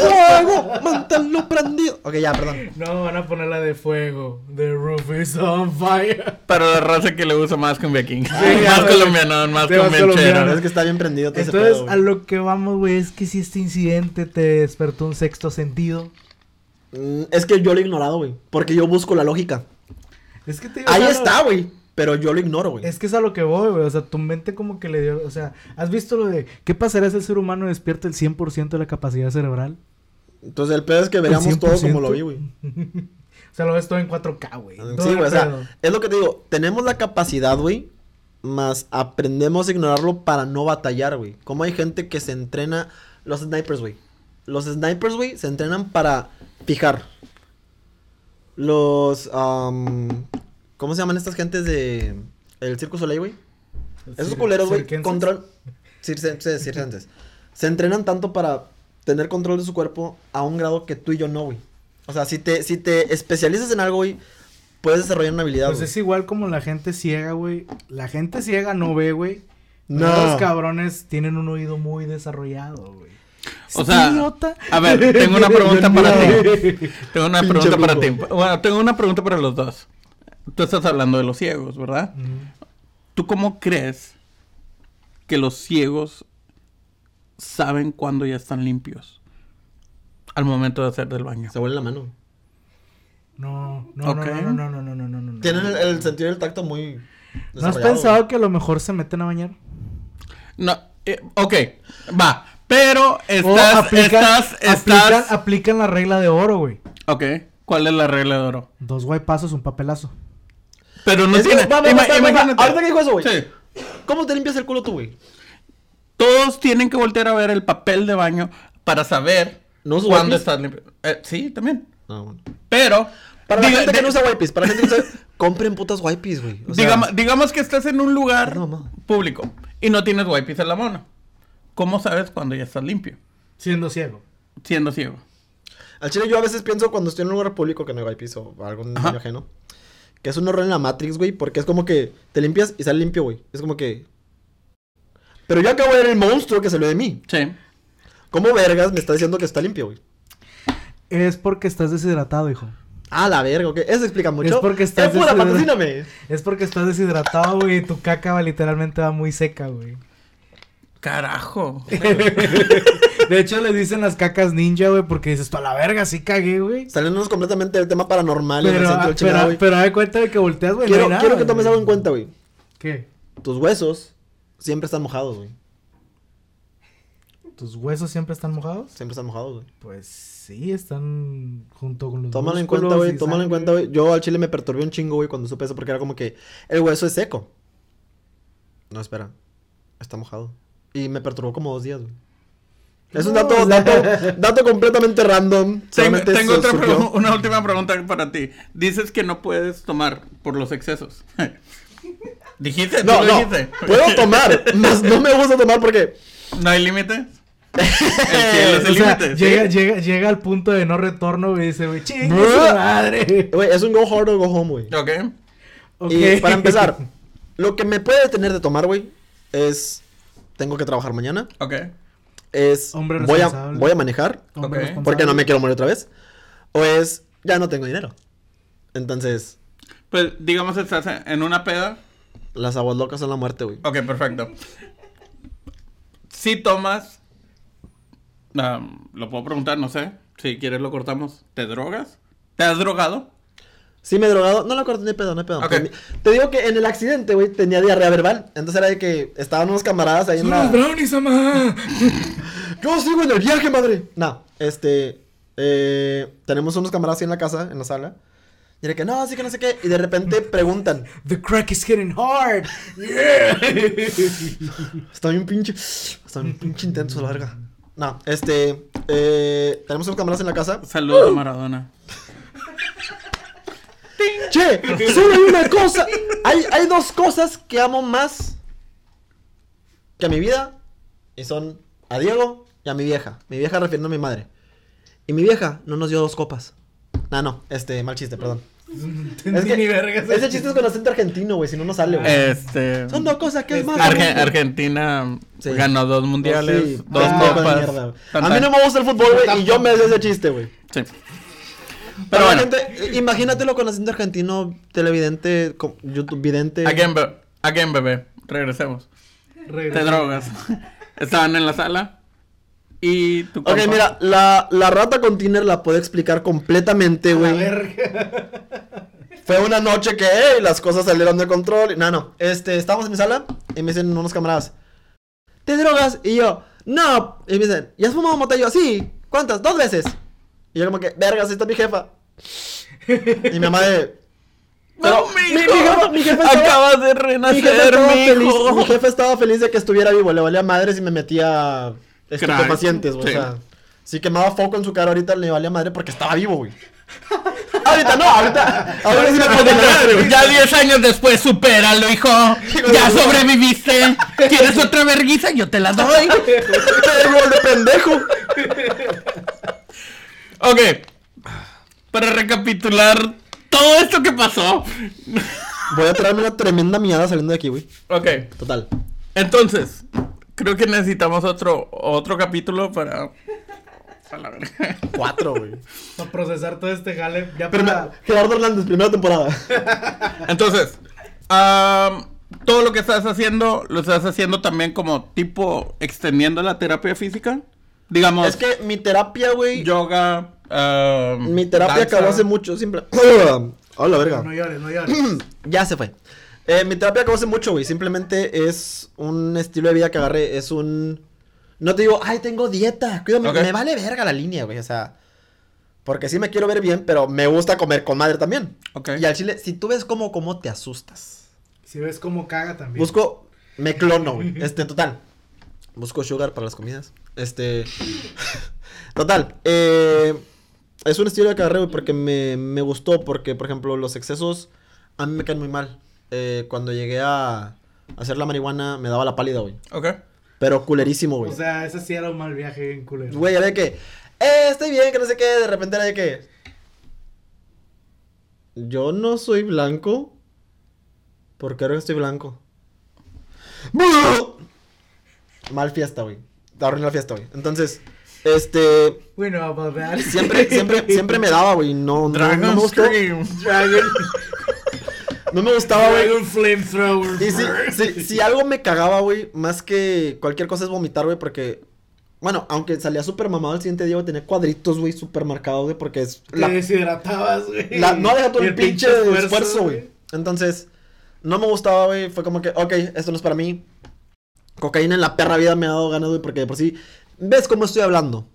¡Fuego! ¡Manténlo prendido! Ok, ya, perdón. No, van a poner la de fuego. The roof is on fire. Para la raza que le gusta más con Viking. ya, más colombiano, más Sí, colombiano. Es que está bien prendido todo ese Entonces, pedo, a lo que vamos, güey, es que si este incidente te despertó un sexto sentido. Mm, Es que yo lo he ignorado, güey. Porque yo busco la lógica. Es que te digo, Ahí está, güey. Pero yo lo ignoro, güey. Es que es a lo que voy, güey. O sea, tu mente como que le dio. O sea, ¿has visto lo de qué pasaría si el ser humano despierta el 100% de la capacidad cerebral? Entonces el pedo es que ¿El veríamos todo 100%? como lo vi, güey. (laughs) O sea, lo ves todo en 4K, güey. Sí, güey. O sea, es lo que te digo. Tenemos la capacidad, güey. Más aprendemos a ignorarlo para no batallar, güey. Como hay gente que se entrena. Los snipers, güey. Los snipers, güey, se entrenan para fijar. Los. ¿Cómo se llaman estas gentes de. El Circo Soleil, güey? Esos culeros, güey, control. Circenses, circenses. Se entrenan tanto para tener control de su cuerpo a un grado que tú y yo no, güey. O sea, si te, si te especializas en algo, güey, puedes desarrollar una habilidad. Pues güey. es igual como la gente ciega, güey. La gente ciega no ve, güey. No. Los cabrones tienen un oído muy desarrollado, güey. O ¿Este sea, idiota? a ver, tengo una (laughs) pregunta para ti. Tengo una Pinche pregunta para ti. Bueno, tengo una pregunta para los dos. Tú estás hablando de los ciegos, ¿verdad? ¿Tú cómo crees que los ciegos saben cuándo ya están limpios? Al momento de hacer del baño. Se huele la mano. No, no, Ok. no, no, no, no, no, no, no, no. Tienen el, el sentido del tacto muy. ¿No has pensado que a lo mejor se meten a bañar? No, eh, ok, va. Pero estás, aplican, estás, aplican, estás. aplican la regla de oro, güey. Ok, ¿cuál es la regla de oro? Dos guaypazos, un papelazo. Pero no Es que, tiene. va, va, va, ima- va, imagínate. Ahorita que dijo eso, güey. Sí. ¿Cómo te limpias el culo tú, güey? Todos tienen que voltear a ver el papel de baño para saber ¿No usas cuándo wipes? estás limpio. Eh, sí, también. Ah, bueno. Pero. Para la gente que de- no usa wipes, para la gente que no usa. (laughs) Compren putas wipes, güey. O sea, digamos, digamos que estás en un lugar No, público y no tienes wipes en la mano. ¿Cómo sabes cuándo ya estás limpio? Siendo ciego. Siendo ciego. Al chile yo a veces pienso cuando estoy en un lugar público que no hay piso o algún baño ajeno. Que es un horror en la Matrix, güey, porque es como que te limpias y sale limpio, güey. Es como que... Pero yo acabo de ver el monstruo que salió de mí. Sí. ¿Cómo vergas me está diciendo que está limpio, güey? Es porque estás deshidratado, hijo. Ah, la verga, ok. Eso explica mucho. Es porque estás ¡Eh, pura, deshidratado. patrocíname! Es porque estás deshidratado, güey, y tu caca va, literalmente va muy seca, güey. Carajo. (laughs) De hecho, le dicen las cacas ninja, güey, porque dices, tú a la verga, sí cagué, güey. Saliéndonos completamente del tema paranormal en el Pero, centro del chingado, pero, pero da cuenta de que volteas, güey. no Quiero, nada, quiero que tomes algo en cuenta, güey. ¿Qué? Tus huesos siempre están mojados, güey. ¿Tus huesos siempre están mojados? Siempre están mojados, güey. Pues sí, están junto con los Tómalo en cuenta, güey. Tómalo en cuenta, güey. Yo al chile me perturbé un chingo, güey, cuando supe eso, porque era como que el hueso es seco. No, espera. Está mojado. Y me perturbó como dos días, güey. Es un dato, completamente random. Tengo, tengo otra una última pregunta para ti. Dices que no puedes tomar por los excesos. (laughs) dijiste, tú No, lo no. dijiste. Puedo tomar, mas no me gusta tomar porque. ¿No hay límite? (laughs) El cielo es O el sea, límite. ¿sí? llega, llega, llega al punto de no retorno, güey, y dice, güey, chingue madre. Güey, es un go hard o go home, güey. Ok. Ok. Y para empezar, (laughs) lo que me puede detener de tomar, güey, es. Tengo que trabajar mañana. Ok. Es. Hombre voy, a, voy a manejar. Hombre Ok. responsable. Porque no me quiero morir otra vez. O es. Ya no tengo dinero. Entonces, Pues digamos estás en una peda. las aguas locas son la muerte, güey. Ok, perfecto. Si tomas, lo puedo preguntar, no sé. Si quieres lo cortamos. ¿Te drogas? ¿Te has drogado? Sí me he drogado. No lo corté, no hay pedo, no hay pedo. Te, digo que en el accidente, güey, tenía diarrea verbal. Entonces era de que estaban unos camaradas ahí en Son la... los brownies, mamá. (laughs) Yo sigo en el viaje, madre. No, este. eh, tenemos unos camaradas ahí en la casa, en la sala. Y era que no, así que no sé qué. Y de repente preguntan. The crack is hitting hard. Yeah. (laughs) Está bien pinche. Está bien pinche intenso, la verga. No, este. eh, tenemos unos camaradas en la casa. Saludos a Maradona. (laughs) Che, solo hay una cosa. Hay, hay dos cosas que amo más que a mi vida. Y son a Diego y a mi vieja. Mi vieja refiriendo a mi madre. Y mi vieja no nos dio dos copas. No, no, este, mal chiste, perdón. (laughs) Es que Ni vergas. ese chiste es con acento argentino, güey, si no, no sale, güey. Este. Son dos cosas que es más. Arge- Argentina Sí. ganó dos mundiales, Sí, dos de copas. A mí no me gusta el fútbol, güey, y yo me sé ese chiste, güey. Sí. Pero bueno, gente, imagínatelo con acento argentino, televidente, YouTube vidente. again, be- again, bebé. Regresemos. Te drogas. Estaban en la sala. Y tu Ok, compa- mira, la, la rata con Tiner la puedo explicar completamente, güey. Fue una noche que las cosas salieron de control. No, no. Este, estábamos en mi sala y me dicen unos camaradas. ¿Te drogas? Y yo, no. Y me dicen, ¿y has fumado mota? Y yo, sí. ¿Cuántas? Dos veces. Y yo como que, vergas, esta es mi jefa. Y mi mamá de... Pero No, mi, mi jefa, mi jefa estaba, Acabas de mi jefa renacer, feliz. Mi jefa estaba feliz de que estuviera vivo. Le valía madre si me metía estupefacientes, güey. Sí. O sea, si quemaba foco en su cara ahorita le valía madre porque estaba vivo, güey. ahorita no, ahorita. Ahorita sí me puede madre, güey. Ya 10 años después, supéralo, hijo. Ya sobreviviste. ¿Quieres otra verguiza? Yo te la doy. (laughs) Gol de pendejo. Ok. Para recapitular todo esto que pasó. Voy a traerme una tremenda miada saliendo de aquí, güey. Ok. Total. Entonces, creo que necesitamos otro, otro capítulo para. A la verga. Cuatro, güey. Para procesar todo este jale. Ya Pero para... me- Gerardo Hernández, primera temporada. Entonces, am, todo lo que estás haciendo, lo estás haciendo también como tipo extendiendo la terapia física. Digamos, es que mi terapia, güey. yoga. am, Mi terapia danza. acabó hace mucho, simple. Oh, la verga. No llores, no llores. (coughs) Ya se fue. Eh, mi terapia acabó hace mucho, güey. Simplemente es un estilo de vida que agarré. Es un. No te digo, ay, tengo dieta. Cuídame. Me vale verga la línea, güey. O sea. Porque sí me quiero ver bien, pero me gusta comer con madre también. Ok. Y al chile, si tú ves cómo, cómo te asustas. Si ves cómo caga también. Busco. Me clono, güey. Este, total. Busco sugar para las comidas. Este. (laughs) total. Eh, es un estilo de carrera, güey, porque me, me gustó. Porque, por ejemplo, los excesos a mí me caen muy mal. Eh, cuando llegué a hacer la marihuana, me daba la pálida, güey. Ok. Pero culerísimo, güey. O sea, ese sí era un mal viaje en culero. Güey, ya ve que. eh, estoy bien, que no sé qué, de repente era de que... Yo no soy blanco. ¿Por qué ahora estoy blanco? (laughs) Mal fiesta, güey. Te arruiné la fiesta, güey. Entonces, este... We know about that. Siempre, siempre, siempre me daba, güey. No, no, no me gustó. Scream. Dragon, No me gustaba, güey. Dragon Flamethrower. Y si, si, si algo me cagaba, güey, más que cualquier cosa es vomitar, güey, porque... Bueno, aunque salía súper mamado el siguiente día, güey, tenía cuadritos, güey, súper marcados, güey, porque es... Te La, deshidratabas, güey. la- no deja todo el pinche esfuerzo, güey. Entonces, no me gustaba, güey, fue como que, ok, esto no es para mí. Cocaína en la perra vida me ha dado ganas, güey, porque de por sí... ¿Ves cómo estoy hablando?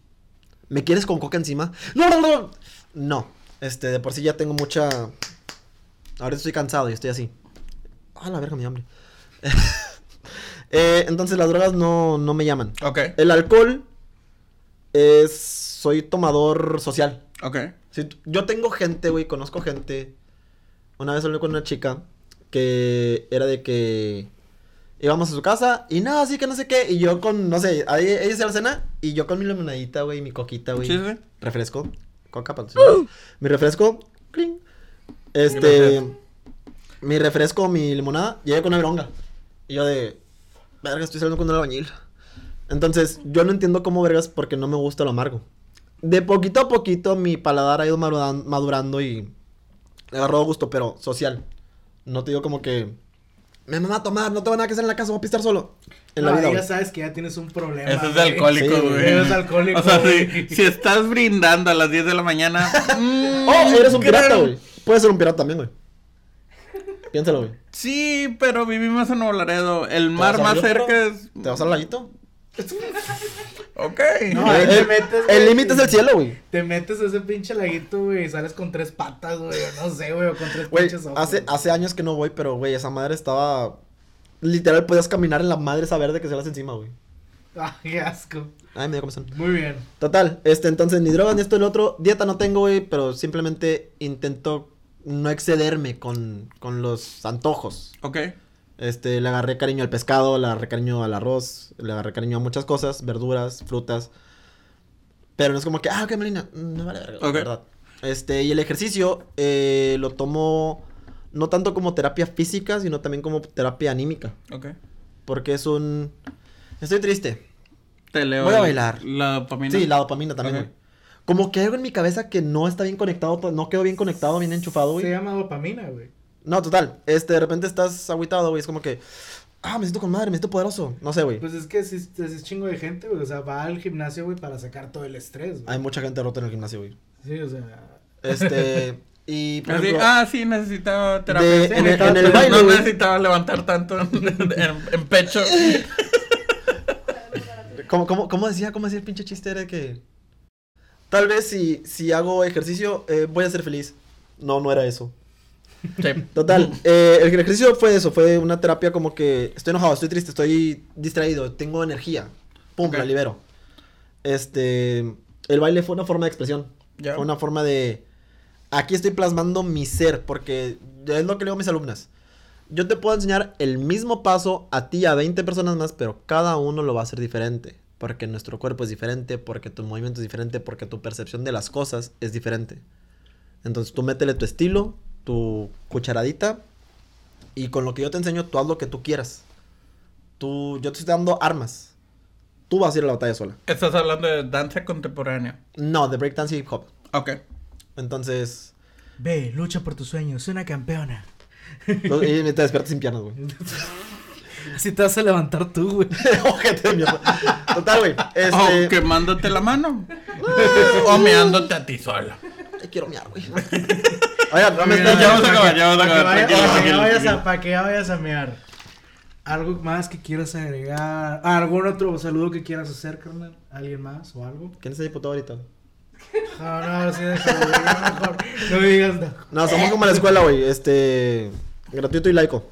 ¿Me quieres con coca encima? No, no, no. No, este, de por sí ya tengo mucha... Ahora estoy cansado y estoy así. Ah, la verga, mi hambre. (laughs) Eh, entonces las drogas no, no me llaman. Ok, El alcohol es... Soy tomador social. ok. Si yo tengo gente, güey, conozco gente. Una vez hablé con una chica que era de que íbamos a su casa y nada, así que no sé qué. Y yo con, no sé, ahí ella se la cena y yo con mi limonadita, güey, mi coquita, güey. Sí, sí. Refresco. Coca, patrocinador. Mi refresco. cling. Este. Mi refresco, mi limonada. Llegué con una bronca. Y yo de. Verga, estoy saliendo con un albañil. Entonces, yo no entiendo cómo vergas porque no me gusta lo amargo. De poquito a poquito mi paladar ha ido maduran- madurando y le agarró gusto, pero social. No te digo como que me mama a tomar, no tengo nada que hacer en la casa, voy a pistar solo. En la No, vida. ahí güey. ya sabes que ya tienes un problema. Eso es de güey. alcohólico, Sí, güey. Eres alcohólico, O sea, si, güey. si estás brindando a las 10 de la mañana. (laughs) mm, Oh, eres un pirata, creo- güey. Puedes ser un pirata también, güey. Piénsalo, güey. Sí, pero vivimos en Nuevo Laredo. El mar más cerca es. ¿Te vas al laguito? (laughs) Ok. No, ahí el te metes, el límite es el cielo, güey. Te metes a ese pinche laguito, güey, y sales con tres patas, güey, o no sé, güey, o con tres Güey, pinches ojos. hace, hace años que no voy, pero, güey, esa madre estaba... Literal, podías caminar en la madre esa verde que se hace encima, güey. Ay, qué asco. Ay, me dio comezón. Muy bien. Total, este, entonces, ni drogas ni esto ni lo otro. Dieta no tengo, güey, pero simplemente intento no excederme con, con los antojos. Ok. Este, le agarré cariño al pescado, le agarré cariño al arroz, le agarré cariño a muchas cosas, verduras, frutas. Pero no es como que, ah, ok, Melina, no vale verga, verdad. Este, y el ejercicio eh, lo tomo no tanto como terapia física, sino también como terapia anímica. Ok. Porque es un... Estoy triste. Te leo. Voy a bailar. La dopamina. Sí, la dopamina también. Como que algo en mi cabeza que no está bien conectado, no quedó bien conectado, bien enchufado, güey. Se llama dopamina, güey. No, total. Este, de repente estás agüitado, güey. Es como que, ah, me siento con madre, me siento poderoso. No sé, güey. Pues es que es, es, es chingo de gente, güey, o sea, va al gimnasio, güey, para sacar todo el estrés, güey. Hay mucha gente rota en el gimnasio, güey. Sí, o sea... Este, (laughs) y por Así, ejemplo, ah, sí, necesitaba terapia. de- Sí, en, el, necesitaba en el terapia. baile, No güey. necesitaba levantar tanto en, en- en pecho. (laughs) ¿cómo, cómo, cómo decía, cómo decía el pinche chiste? Era que, tal vez si, si hago ejercicio, eh, voy a ser feliz. No, no era eso. Sí. Total, eh, el ejercicio fue eso, fue una terapia como que estoy enojado, estoy triste, estoy distraído, tengo energía. Pum, Ok. la libero. Este, el baile fue una forma de expresión. Ya. Fue una forma de, aquí estoy plasmando mi ser, porque es lo que le digo a mis alumnas. Yo te puedo enseñar el mismo paso a ti, y a 20 personas más, pero cada uno lo va a hacer diferente. Porque nuestro cuerpo es diferente, porque tu movimiento es diferente, porque tu percepción de las cosas es diferente. Entonces tú métele tu estilo, tu cucharadita, y con lo que yo te enseño, tú haz lo que tú quieras. Tú, yo te estoy dando armas. Tú vas a ir a la batalla sola. Estás hablando de danza contemporánea. No, de breakdance y hip hop. Ok. Entonces, Ve, lucha por tus sueños, soy una campeona. y te despiertas sin piernas, güey. (laughs) Así te vas a levantar tú, güey. (laughs) Ojete de mierda. Total, güey. Este. O quemándote la mano. (laughs) o meándote a ti solo. Ay, quiero miar, güey. Oigan, no me Ya vamos a acabar, ya vamos a Para que acabar. para que tranquilo, vayas tranquilo. a- Para que ya vayas a mear. ¿Algo más que quieras agregar? Ah, ¿Algún otro saludo que quieras hacer, carnal? ¿Alguien más o algo? ¿Quién es el diputado ahorita? No, no, sí, mejor. No me digas nada. No, somos como la escuela, güey. Este. Gratuito y laico.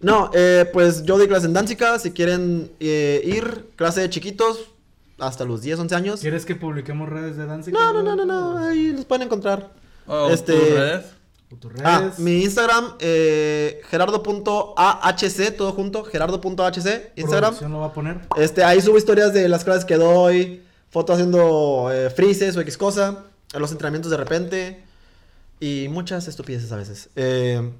No, eh, pues yo doy clase en Danzica. Si quieren eh, ir, clase de chiquitos, hasta los 10, 11 años. ¿Quieres que publiquemos redes de danza? No, no, no, no, no. Ahí los pueden encontrar. O Este- tus redes. O tus redes. Ah, mi Instagram, eh, gerardo.ahc, todo junto, gerardo.ahc, Instagram. Lo va a poner. Este, ahí subo historias de las clases que doy, foto haciendo eh, freezes o X cosa, en los entrenamientos de repente y muchas estupideces a veces. Eh,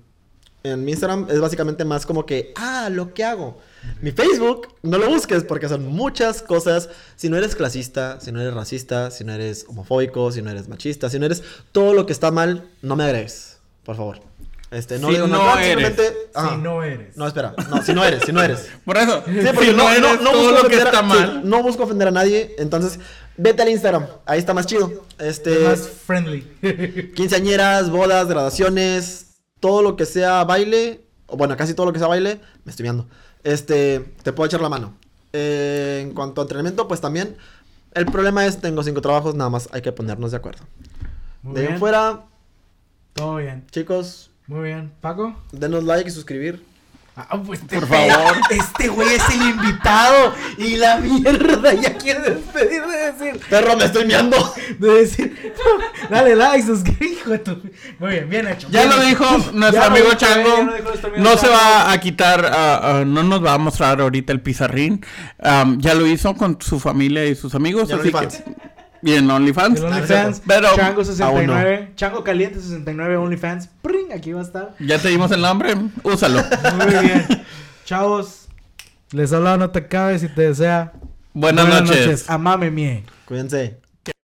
en mi Instagram es básicamente más como que, ah, lo que hago. Mi Facebook, no lo busques porque son muchas cosas. Si no eres clasista, si no eres racista, si no eres homofóbico, si no eres machista, si no eres todo lo que está mal, no me agregues, por favor. Este, no Si digo no nada, eres. simplemente- ajá. Si no eres. No, espera. No, si no eres, si no eres. (laughs) Por eso, Sí, porque si no, eres todo busco lo que ofender a- está sí, mal. no busco ofender a nadie, entonces vete al Instagram, ahí está más chido. Este, Es más friendly. (laughs) quinceañeras, bodas, graduaciones, todo lo que sea baile, o bueno, casi todo lo que sea baile, me estoy viendo. Este, te puedo echar la mano. Eh, en cuanto a entrenamiento, pues también, el problema es, tengo cinco trabajos, nada más hay que ponernos de acuerdo. Muy de ahí bien. en fuera, Todo bien. chicos, Muy bien. ¿Paco? denos like y suscribir. Ah, pues Por favor. (laughs) Este güey es el invitado. Y la mierda ya quiere despedir de decir. Perro, me estoy miando. De decir. Dale like, suscríbete. hijo de tu- Muy bien, bien hecho. Ya bien lo hecho. dijo nuestro Ya amigo Chango. ya dijo No se va a quitar, ah, no nos va a mostrar ahorita el pizarrín. Ya lo hizo con su familia y sus amigos. Y en así OnlyFans. que. Y en OnlyFans. El OnlyFans, Pero- Chango 69, Chango Caliente 69, OnlyFans, ¡pring! aquí va a estar. Ya te dimos el nombre, úsalo. Muy bien. Chavos, les habla No Te Cabes y te desea Buenas, noches. Amame mie. Cuídense.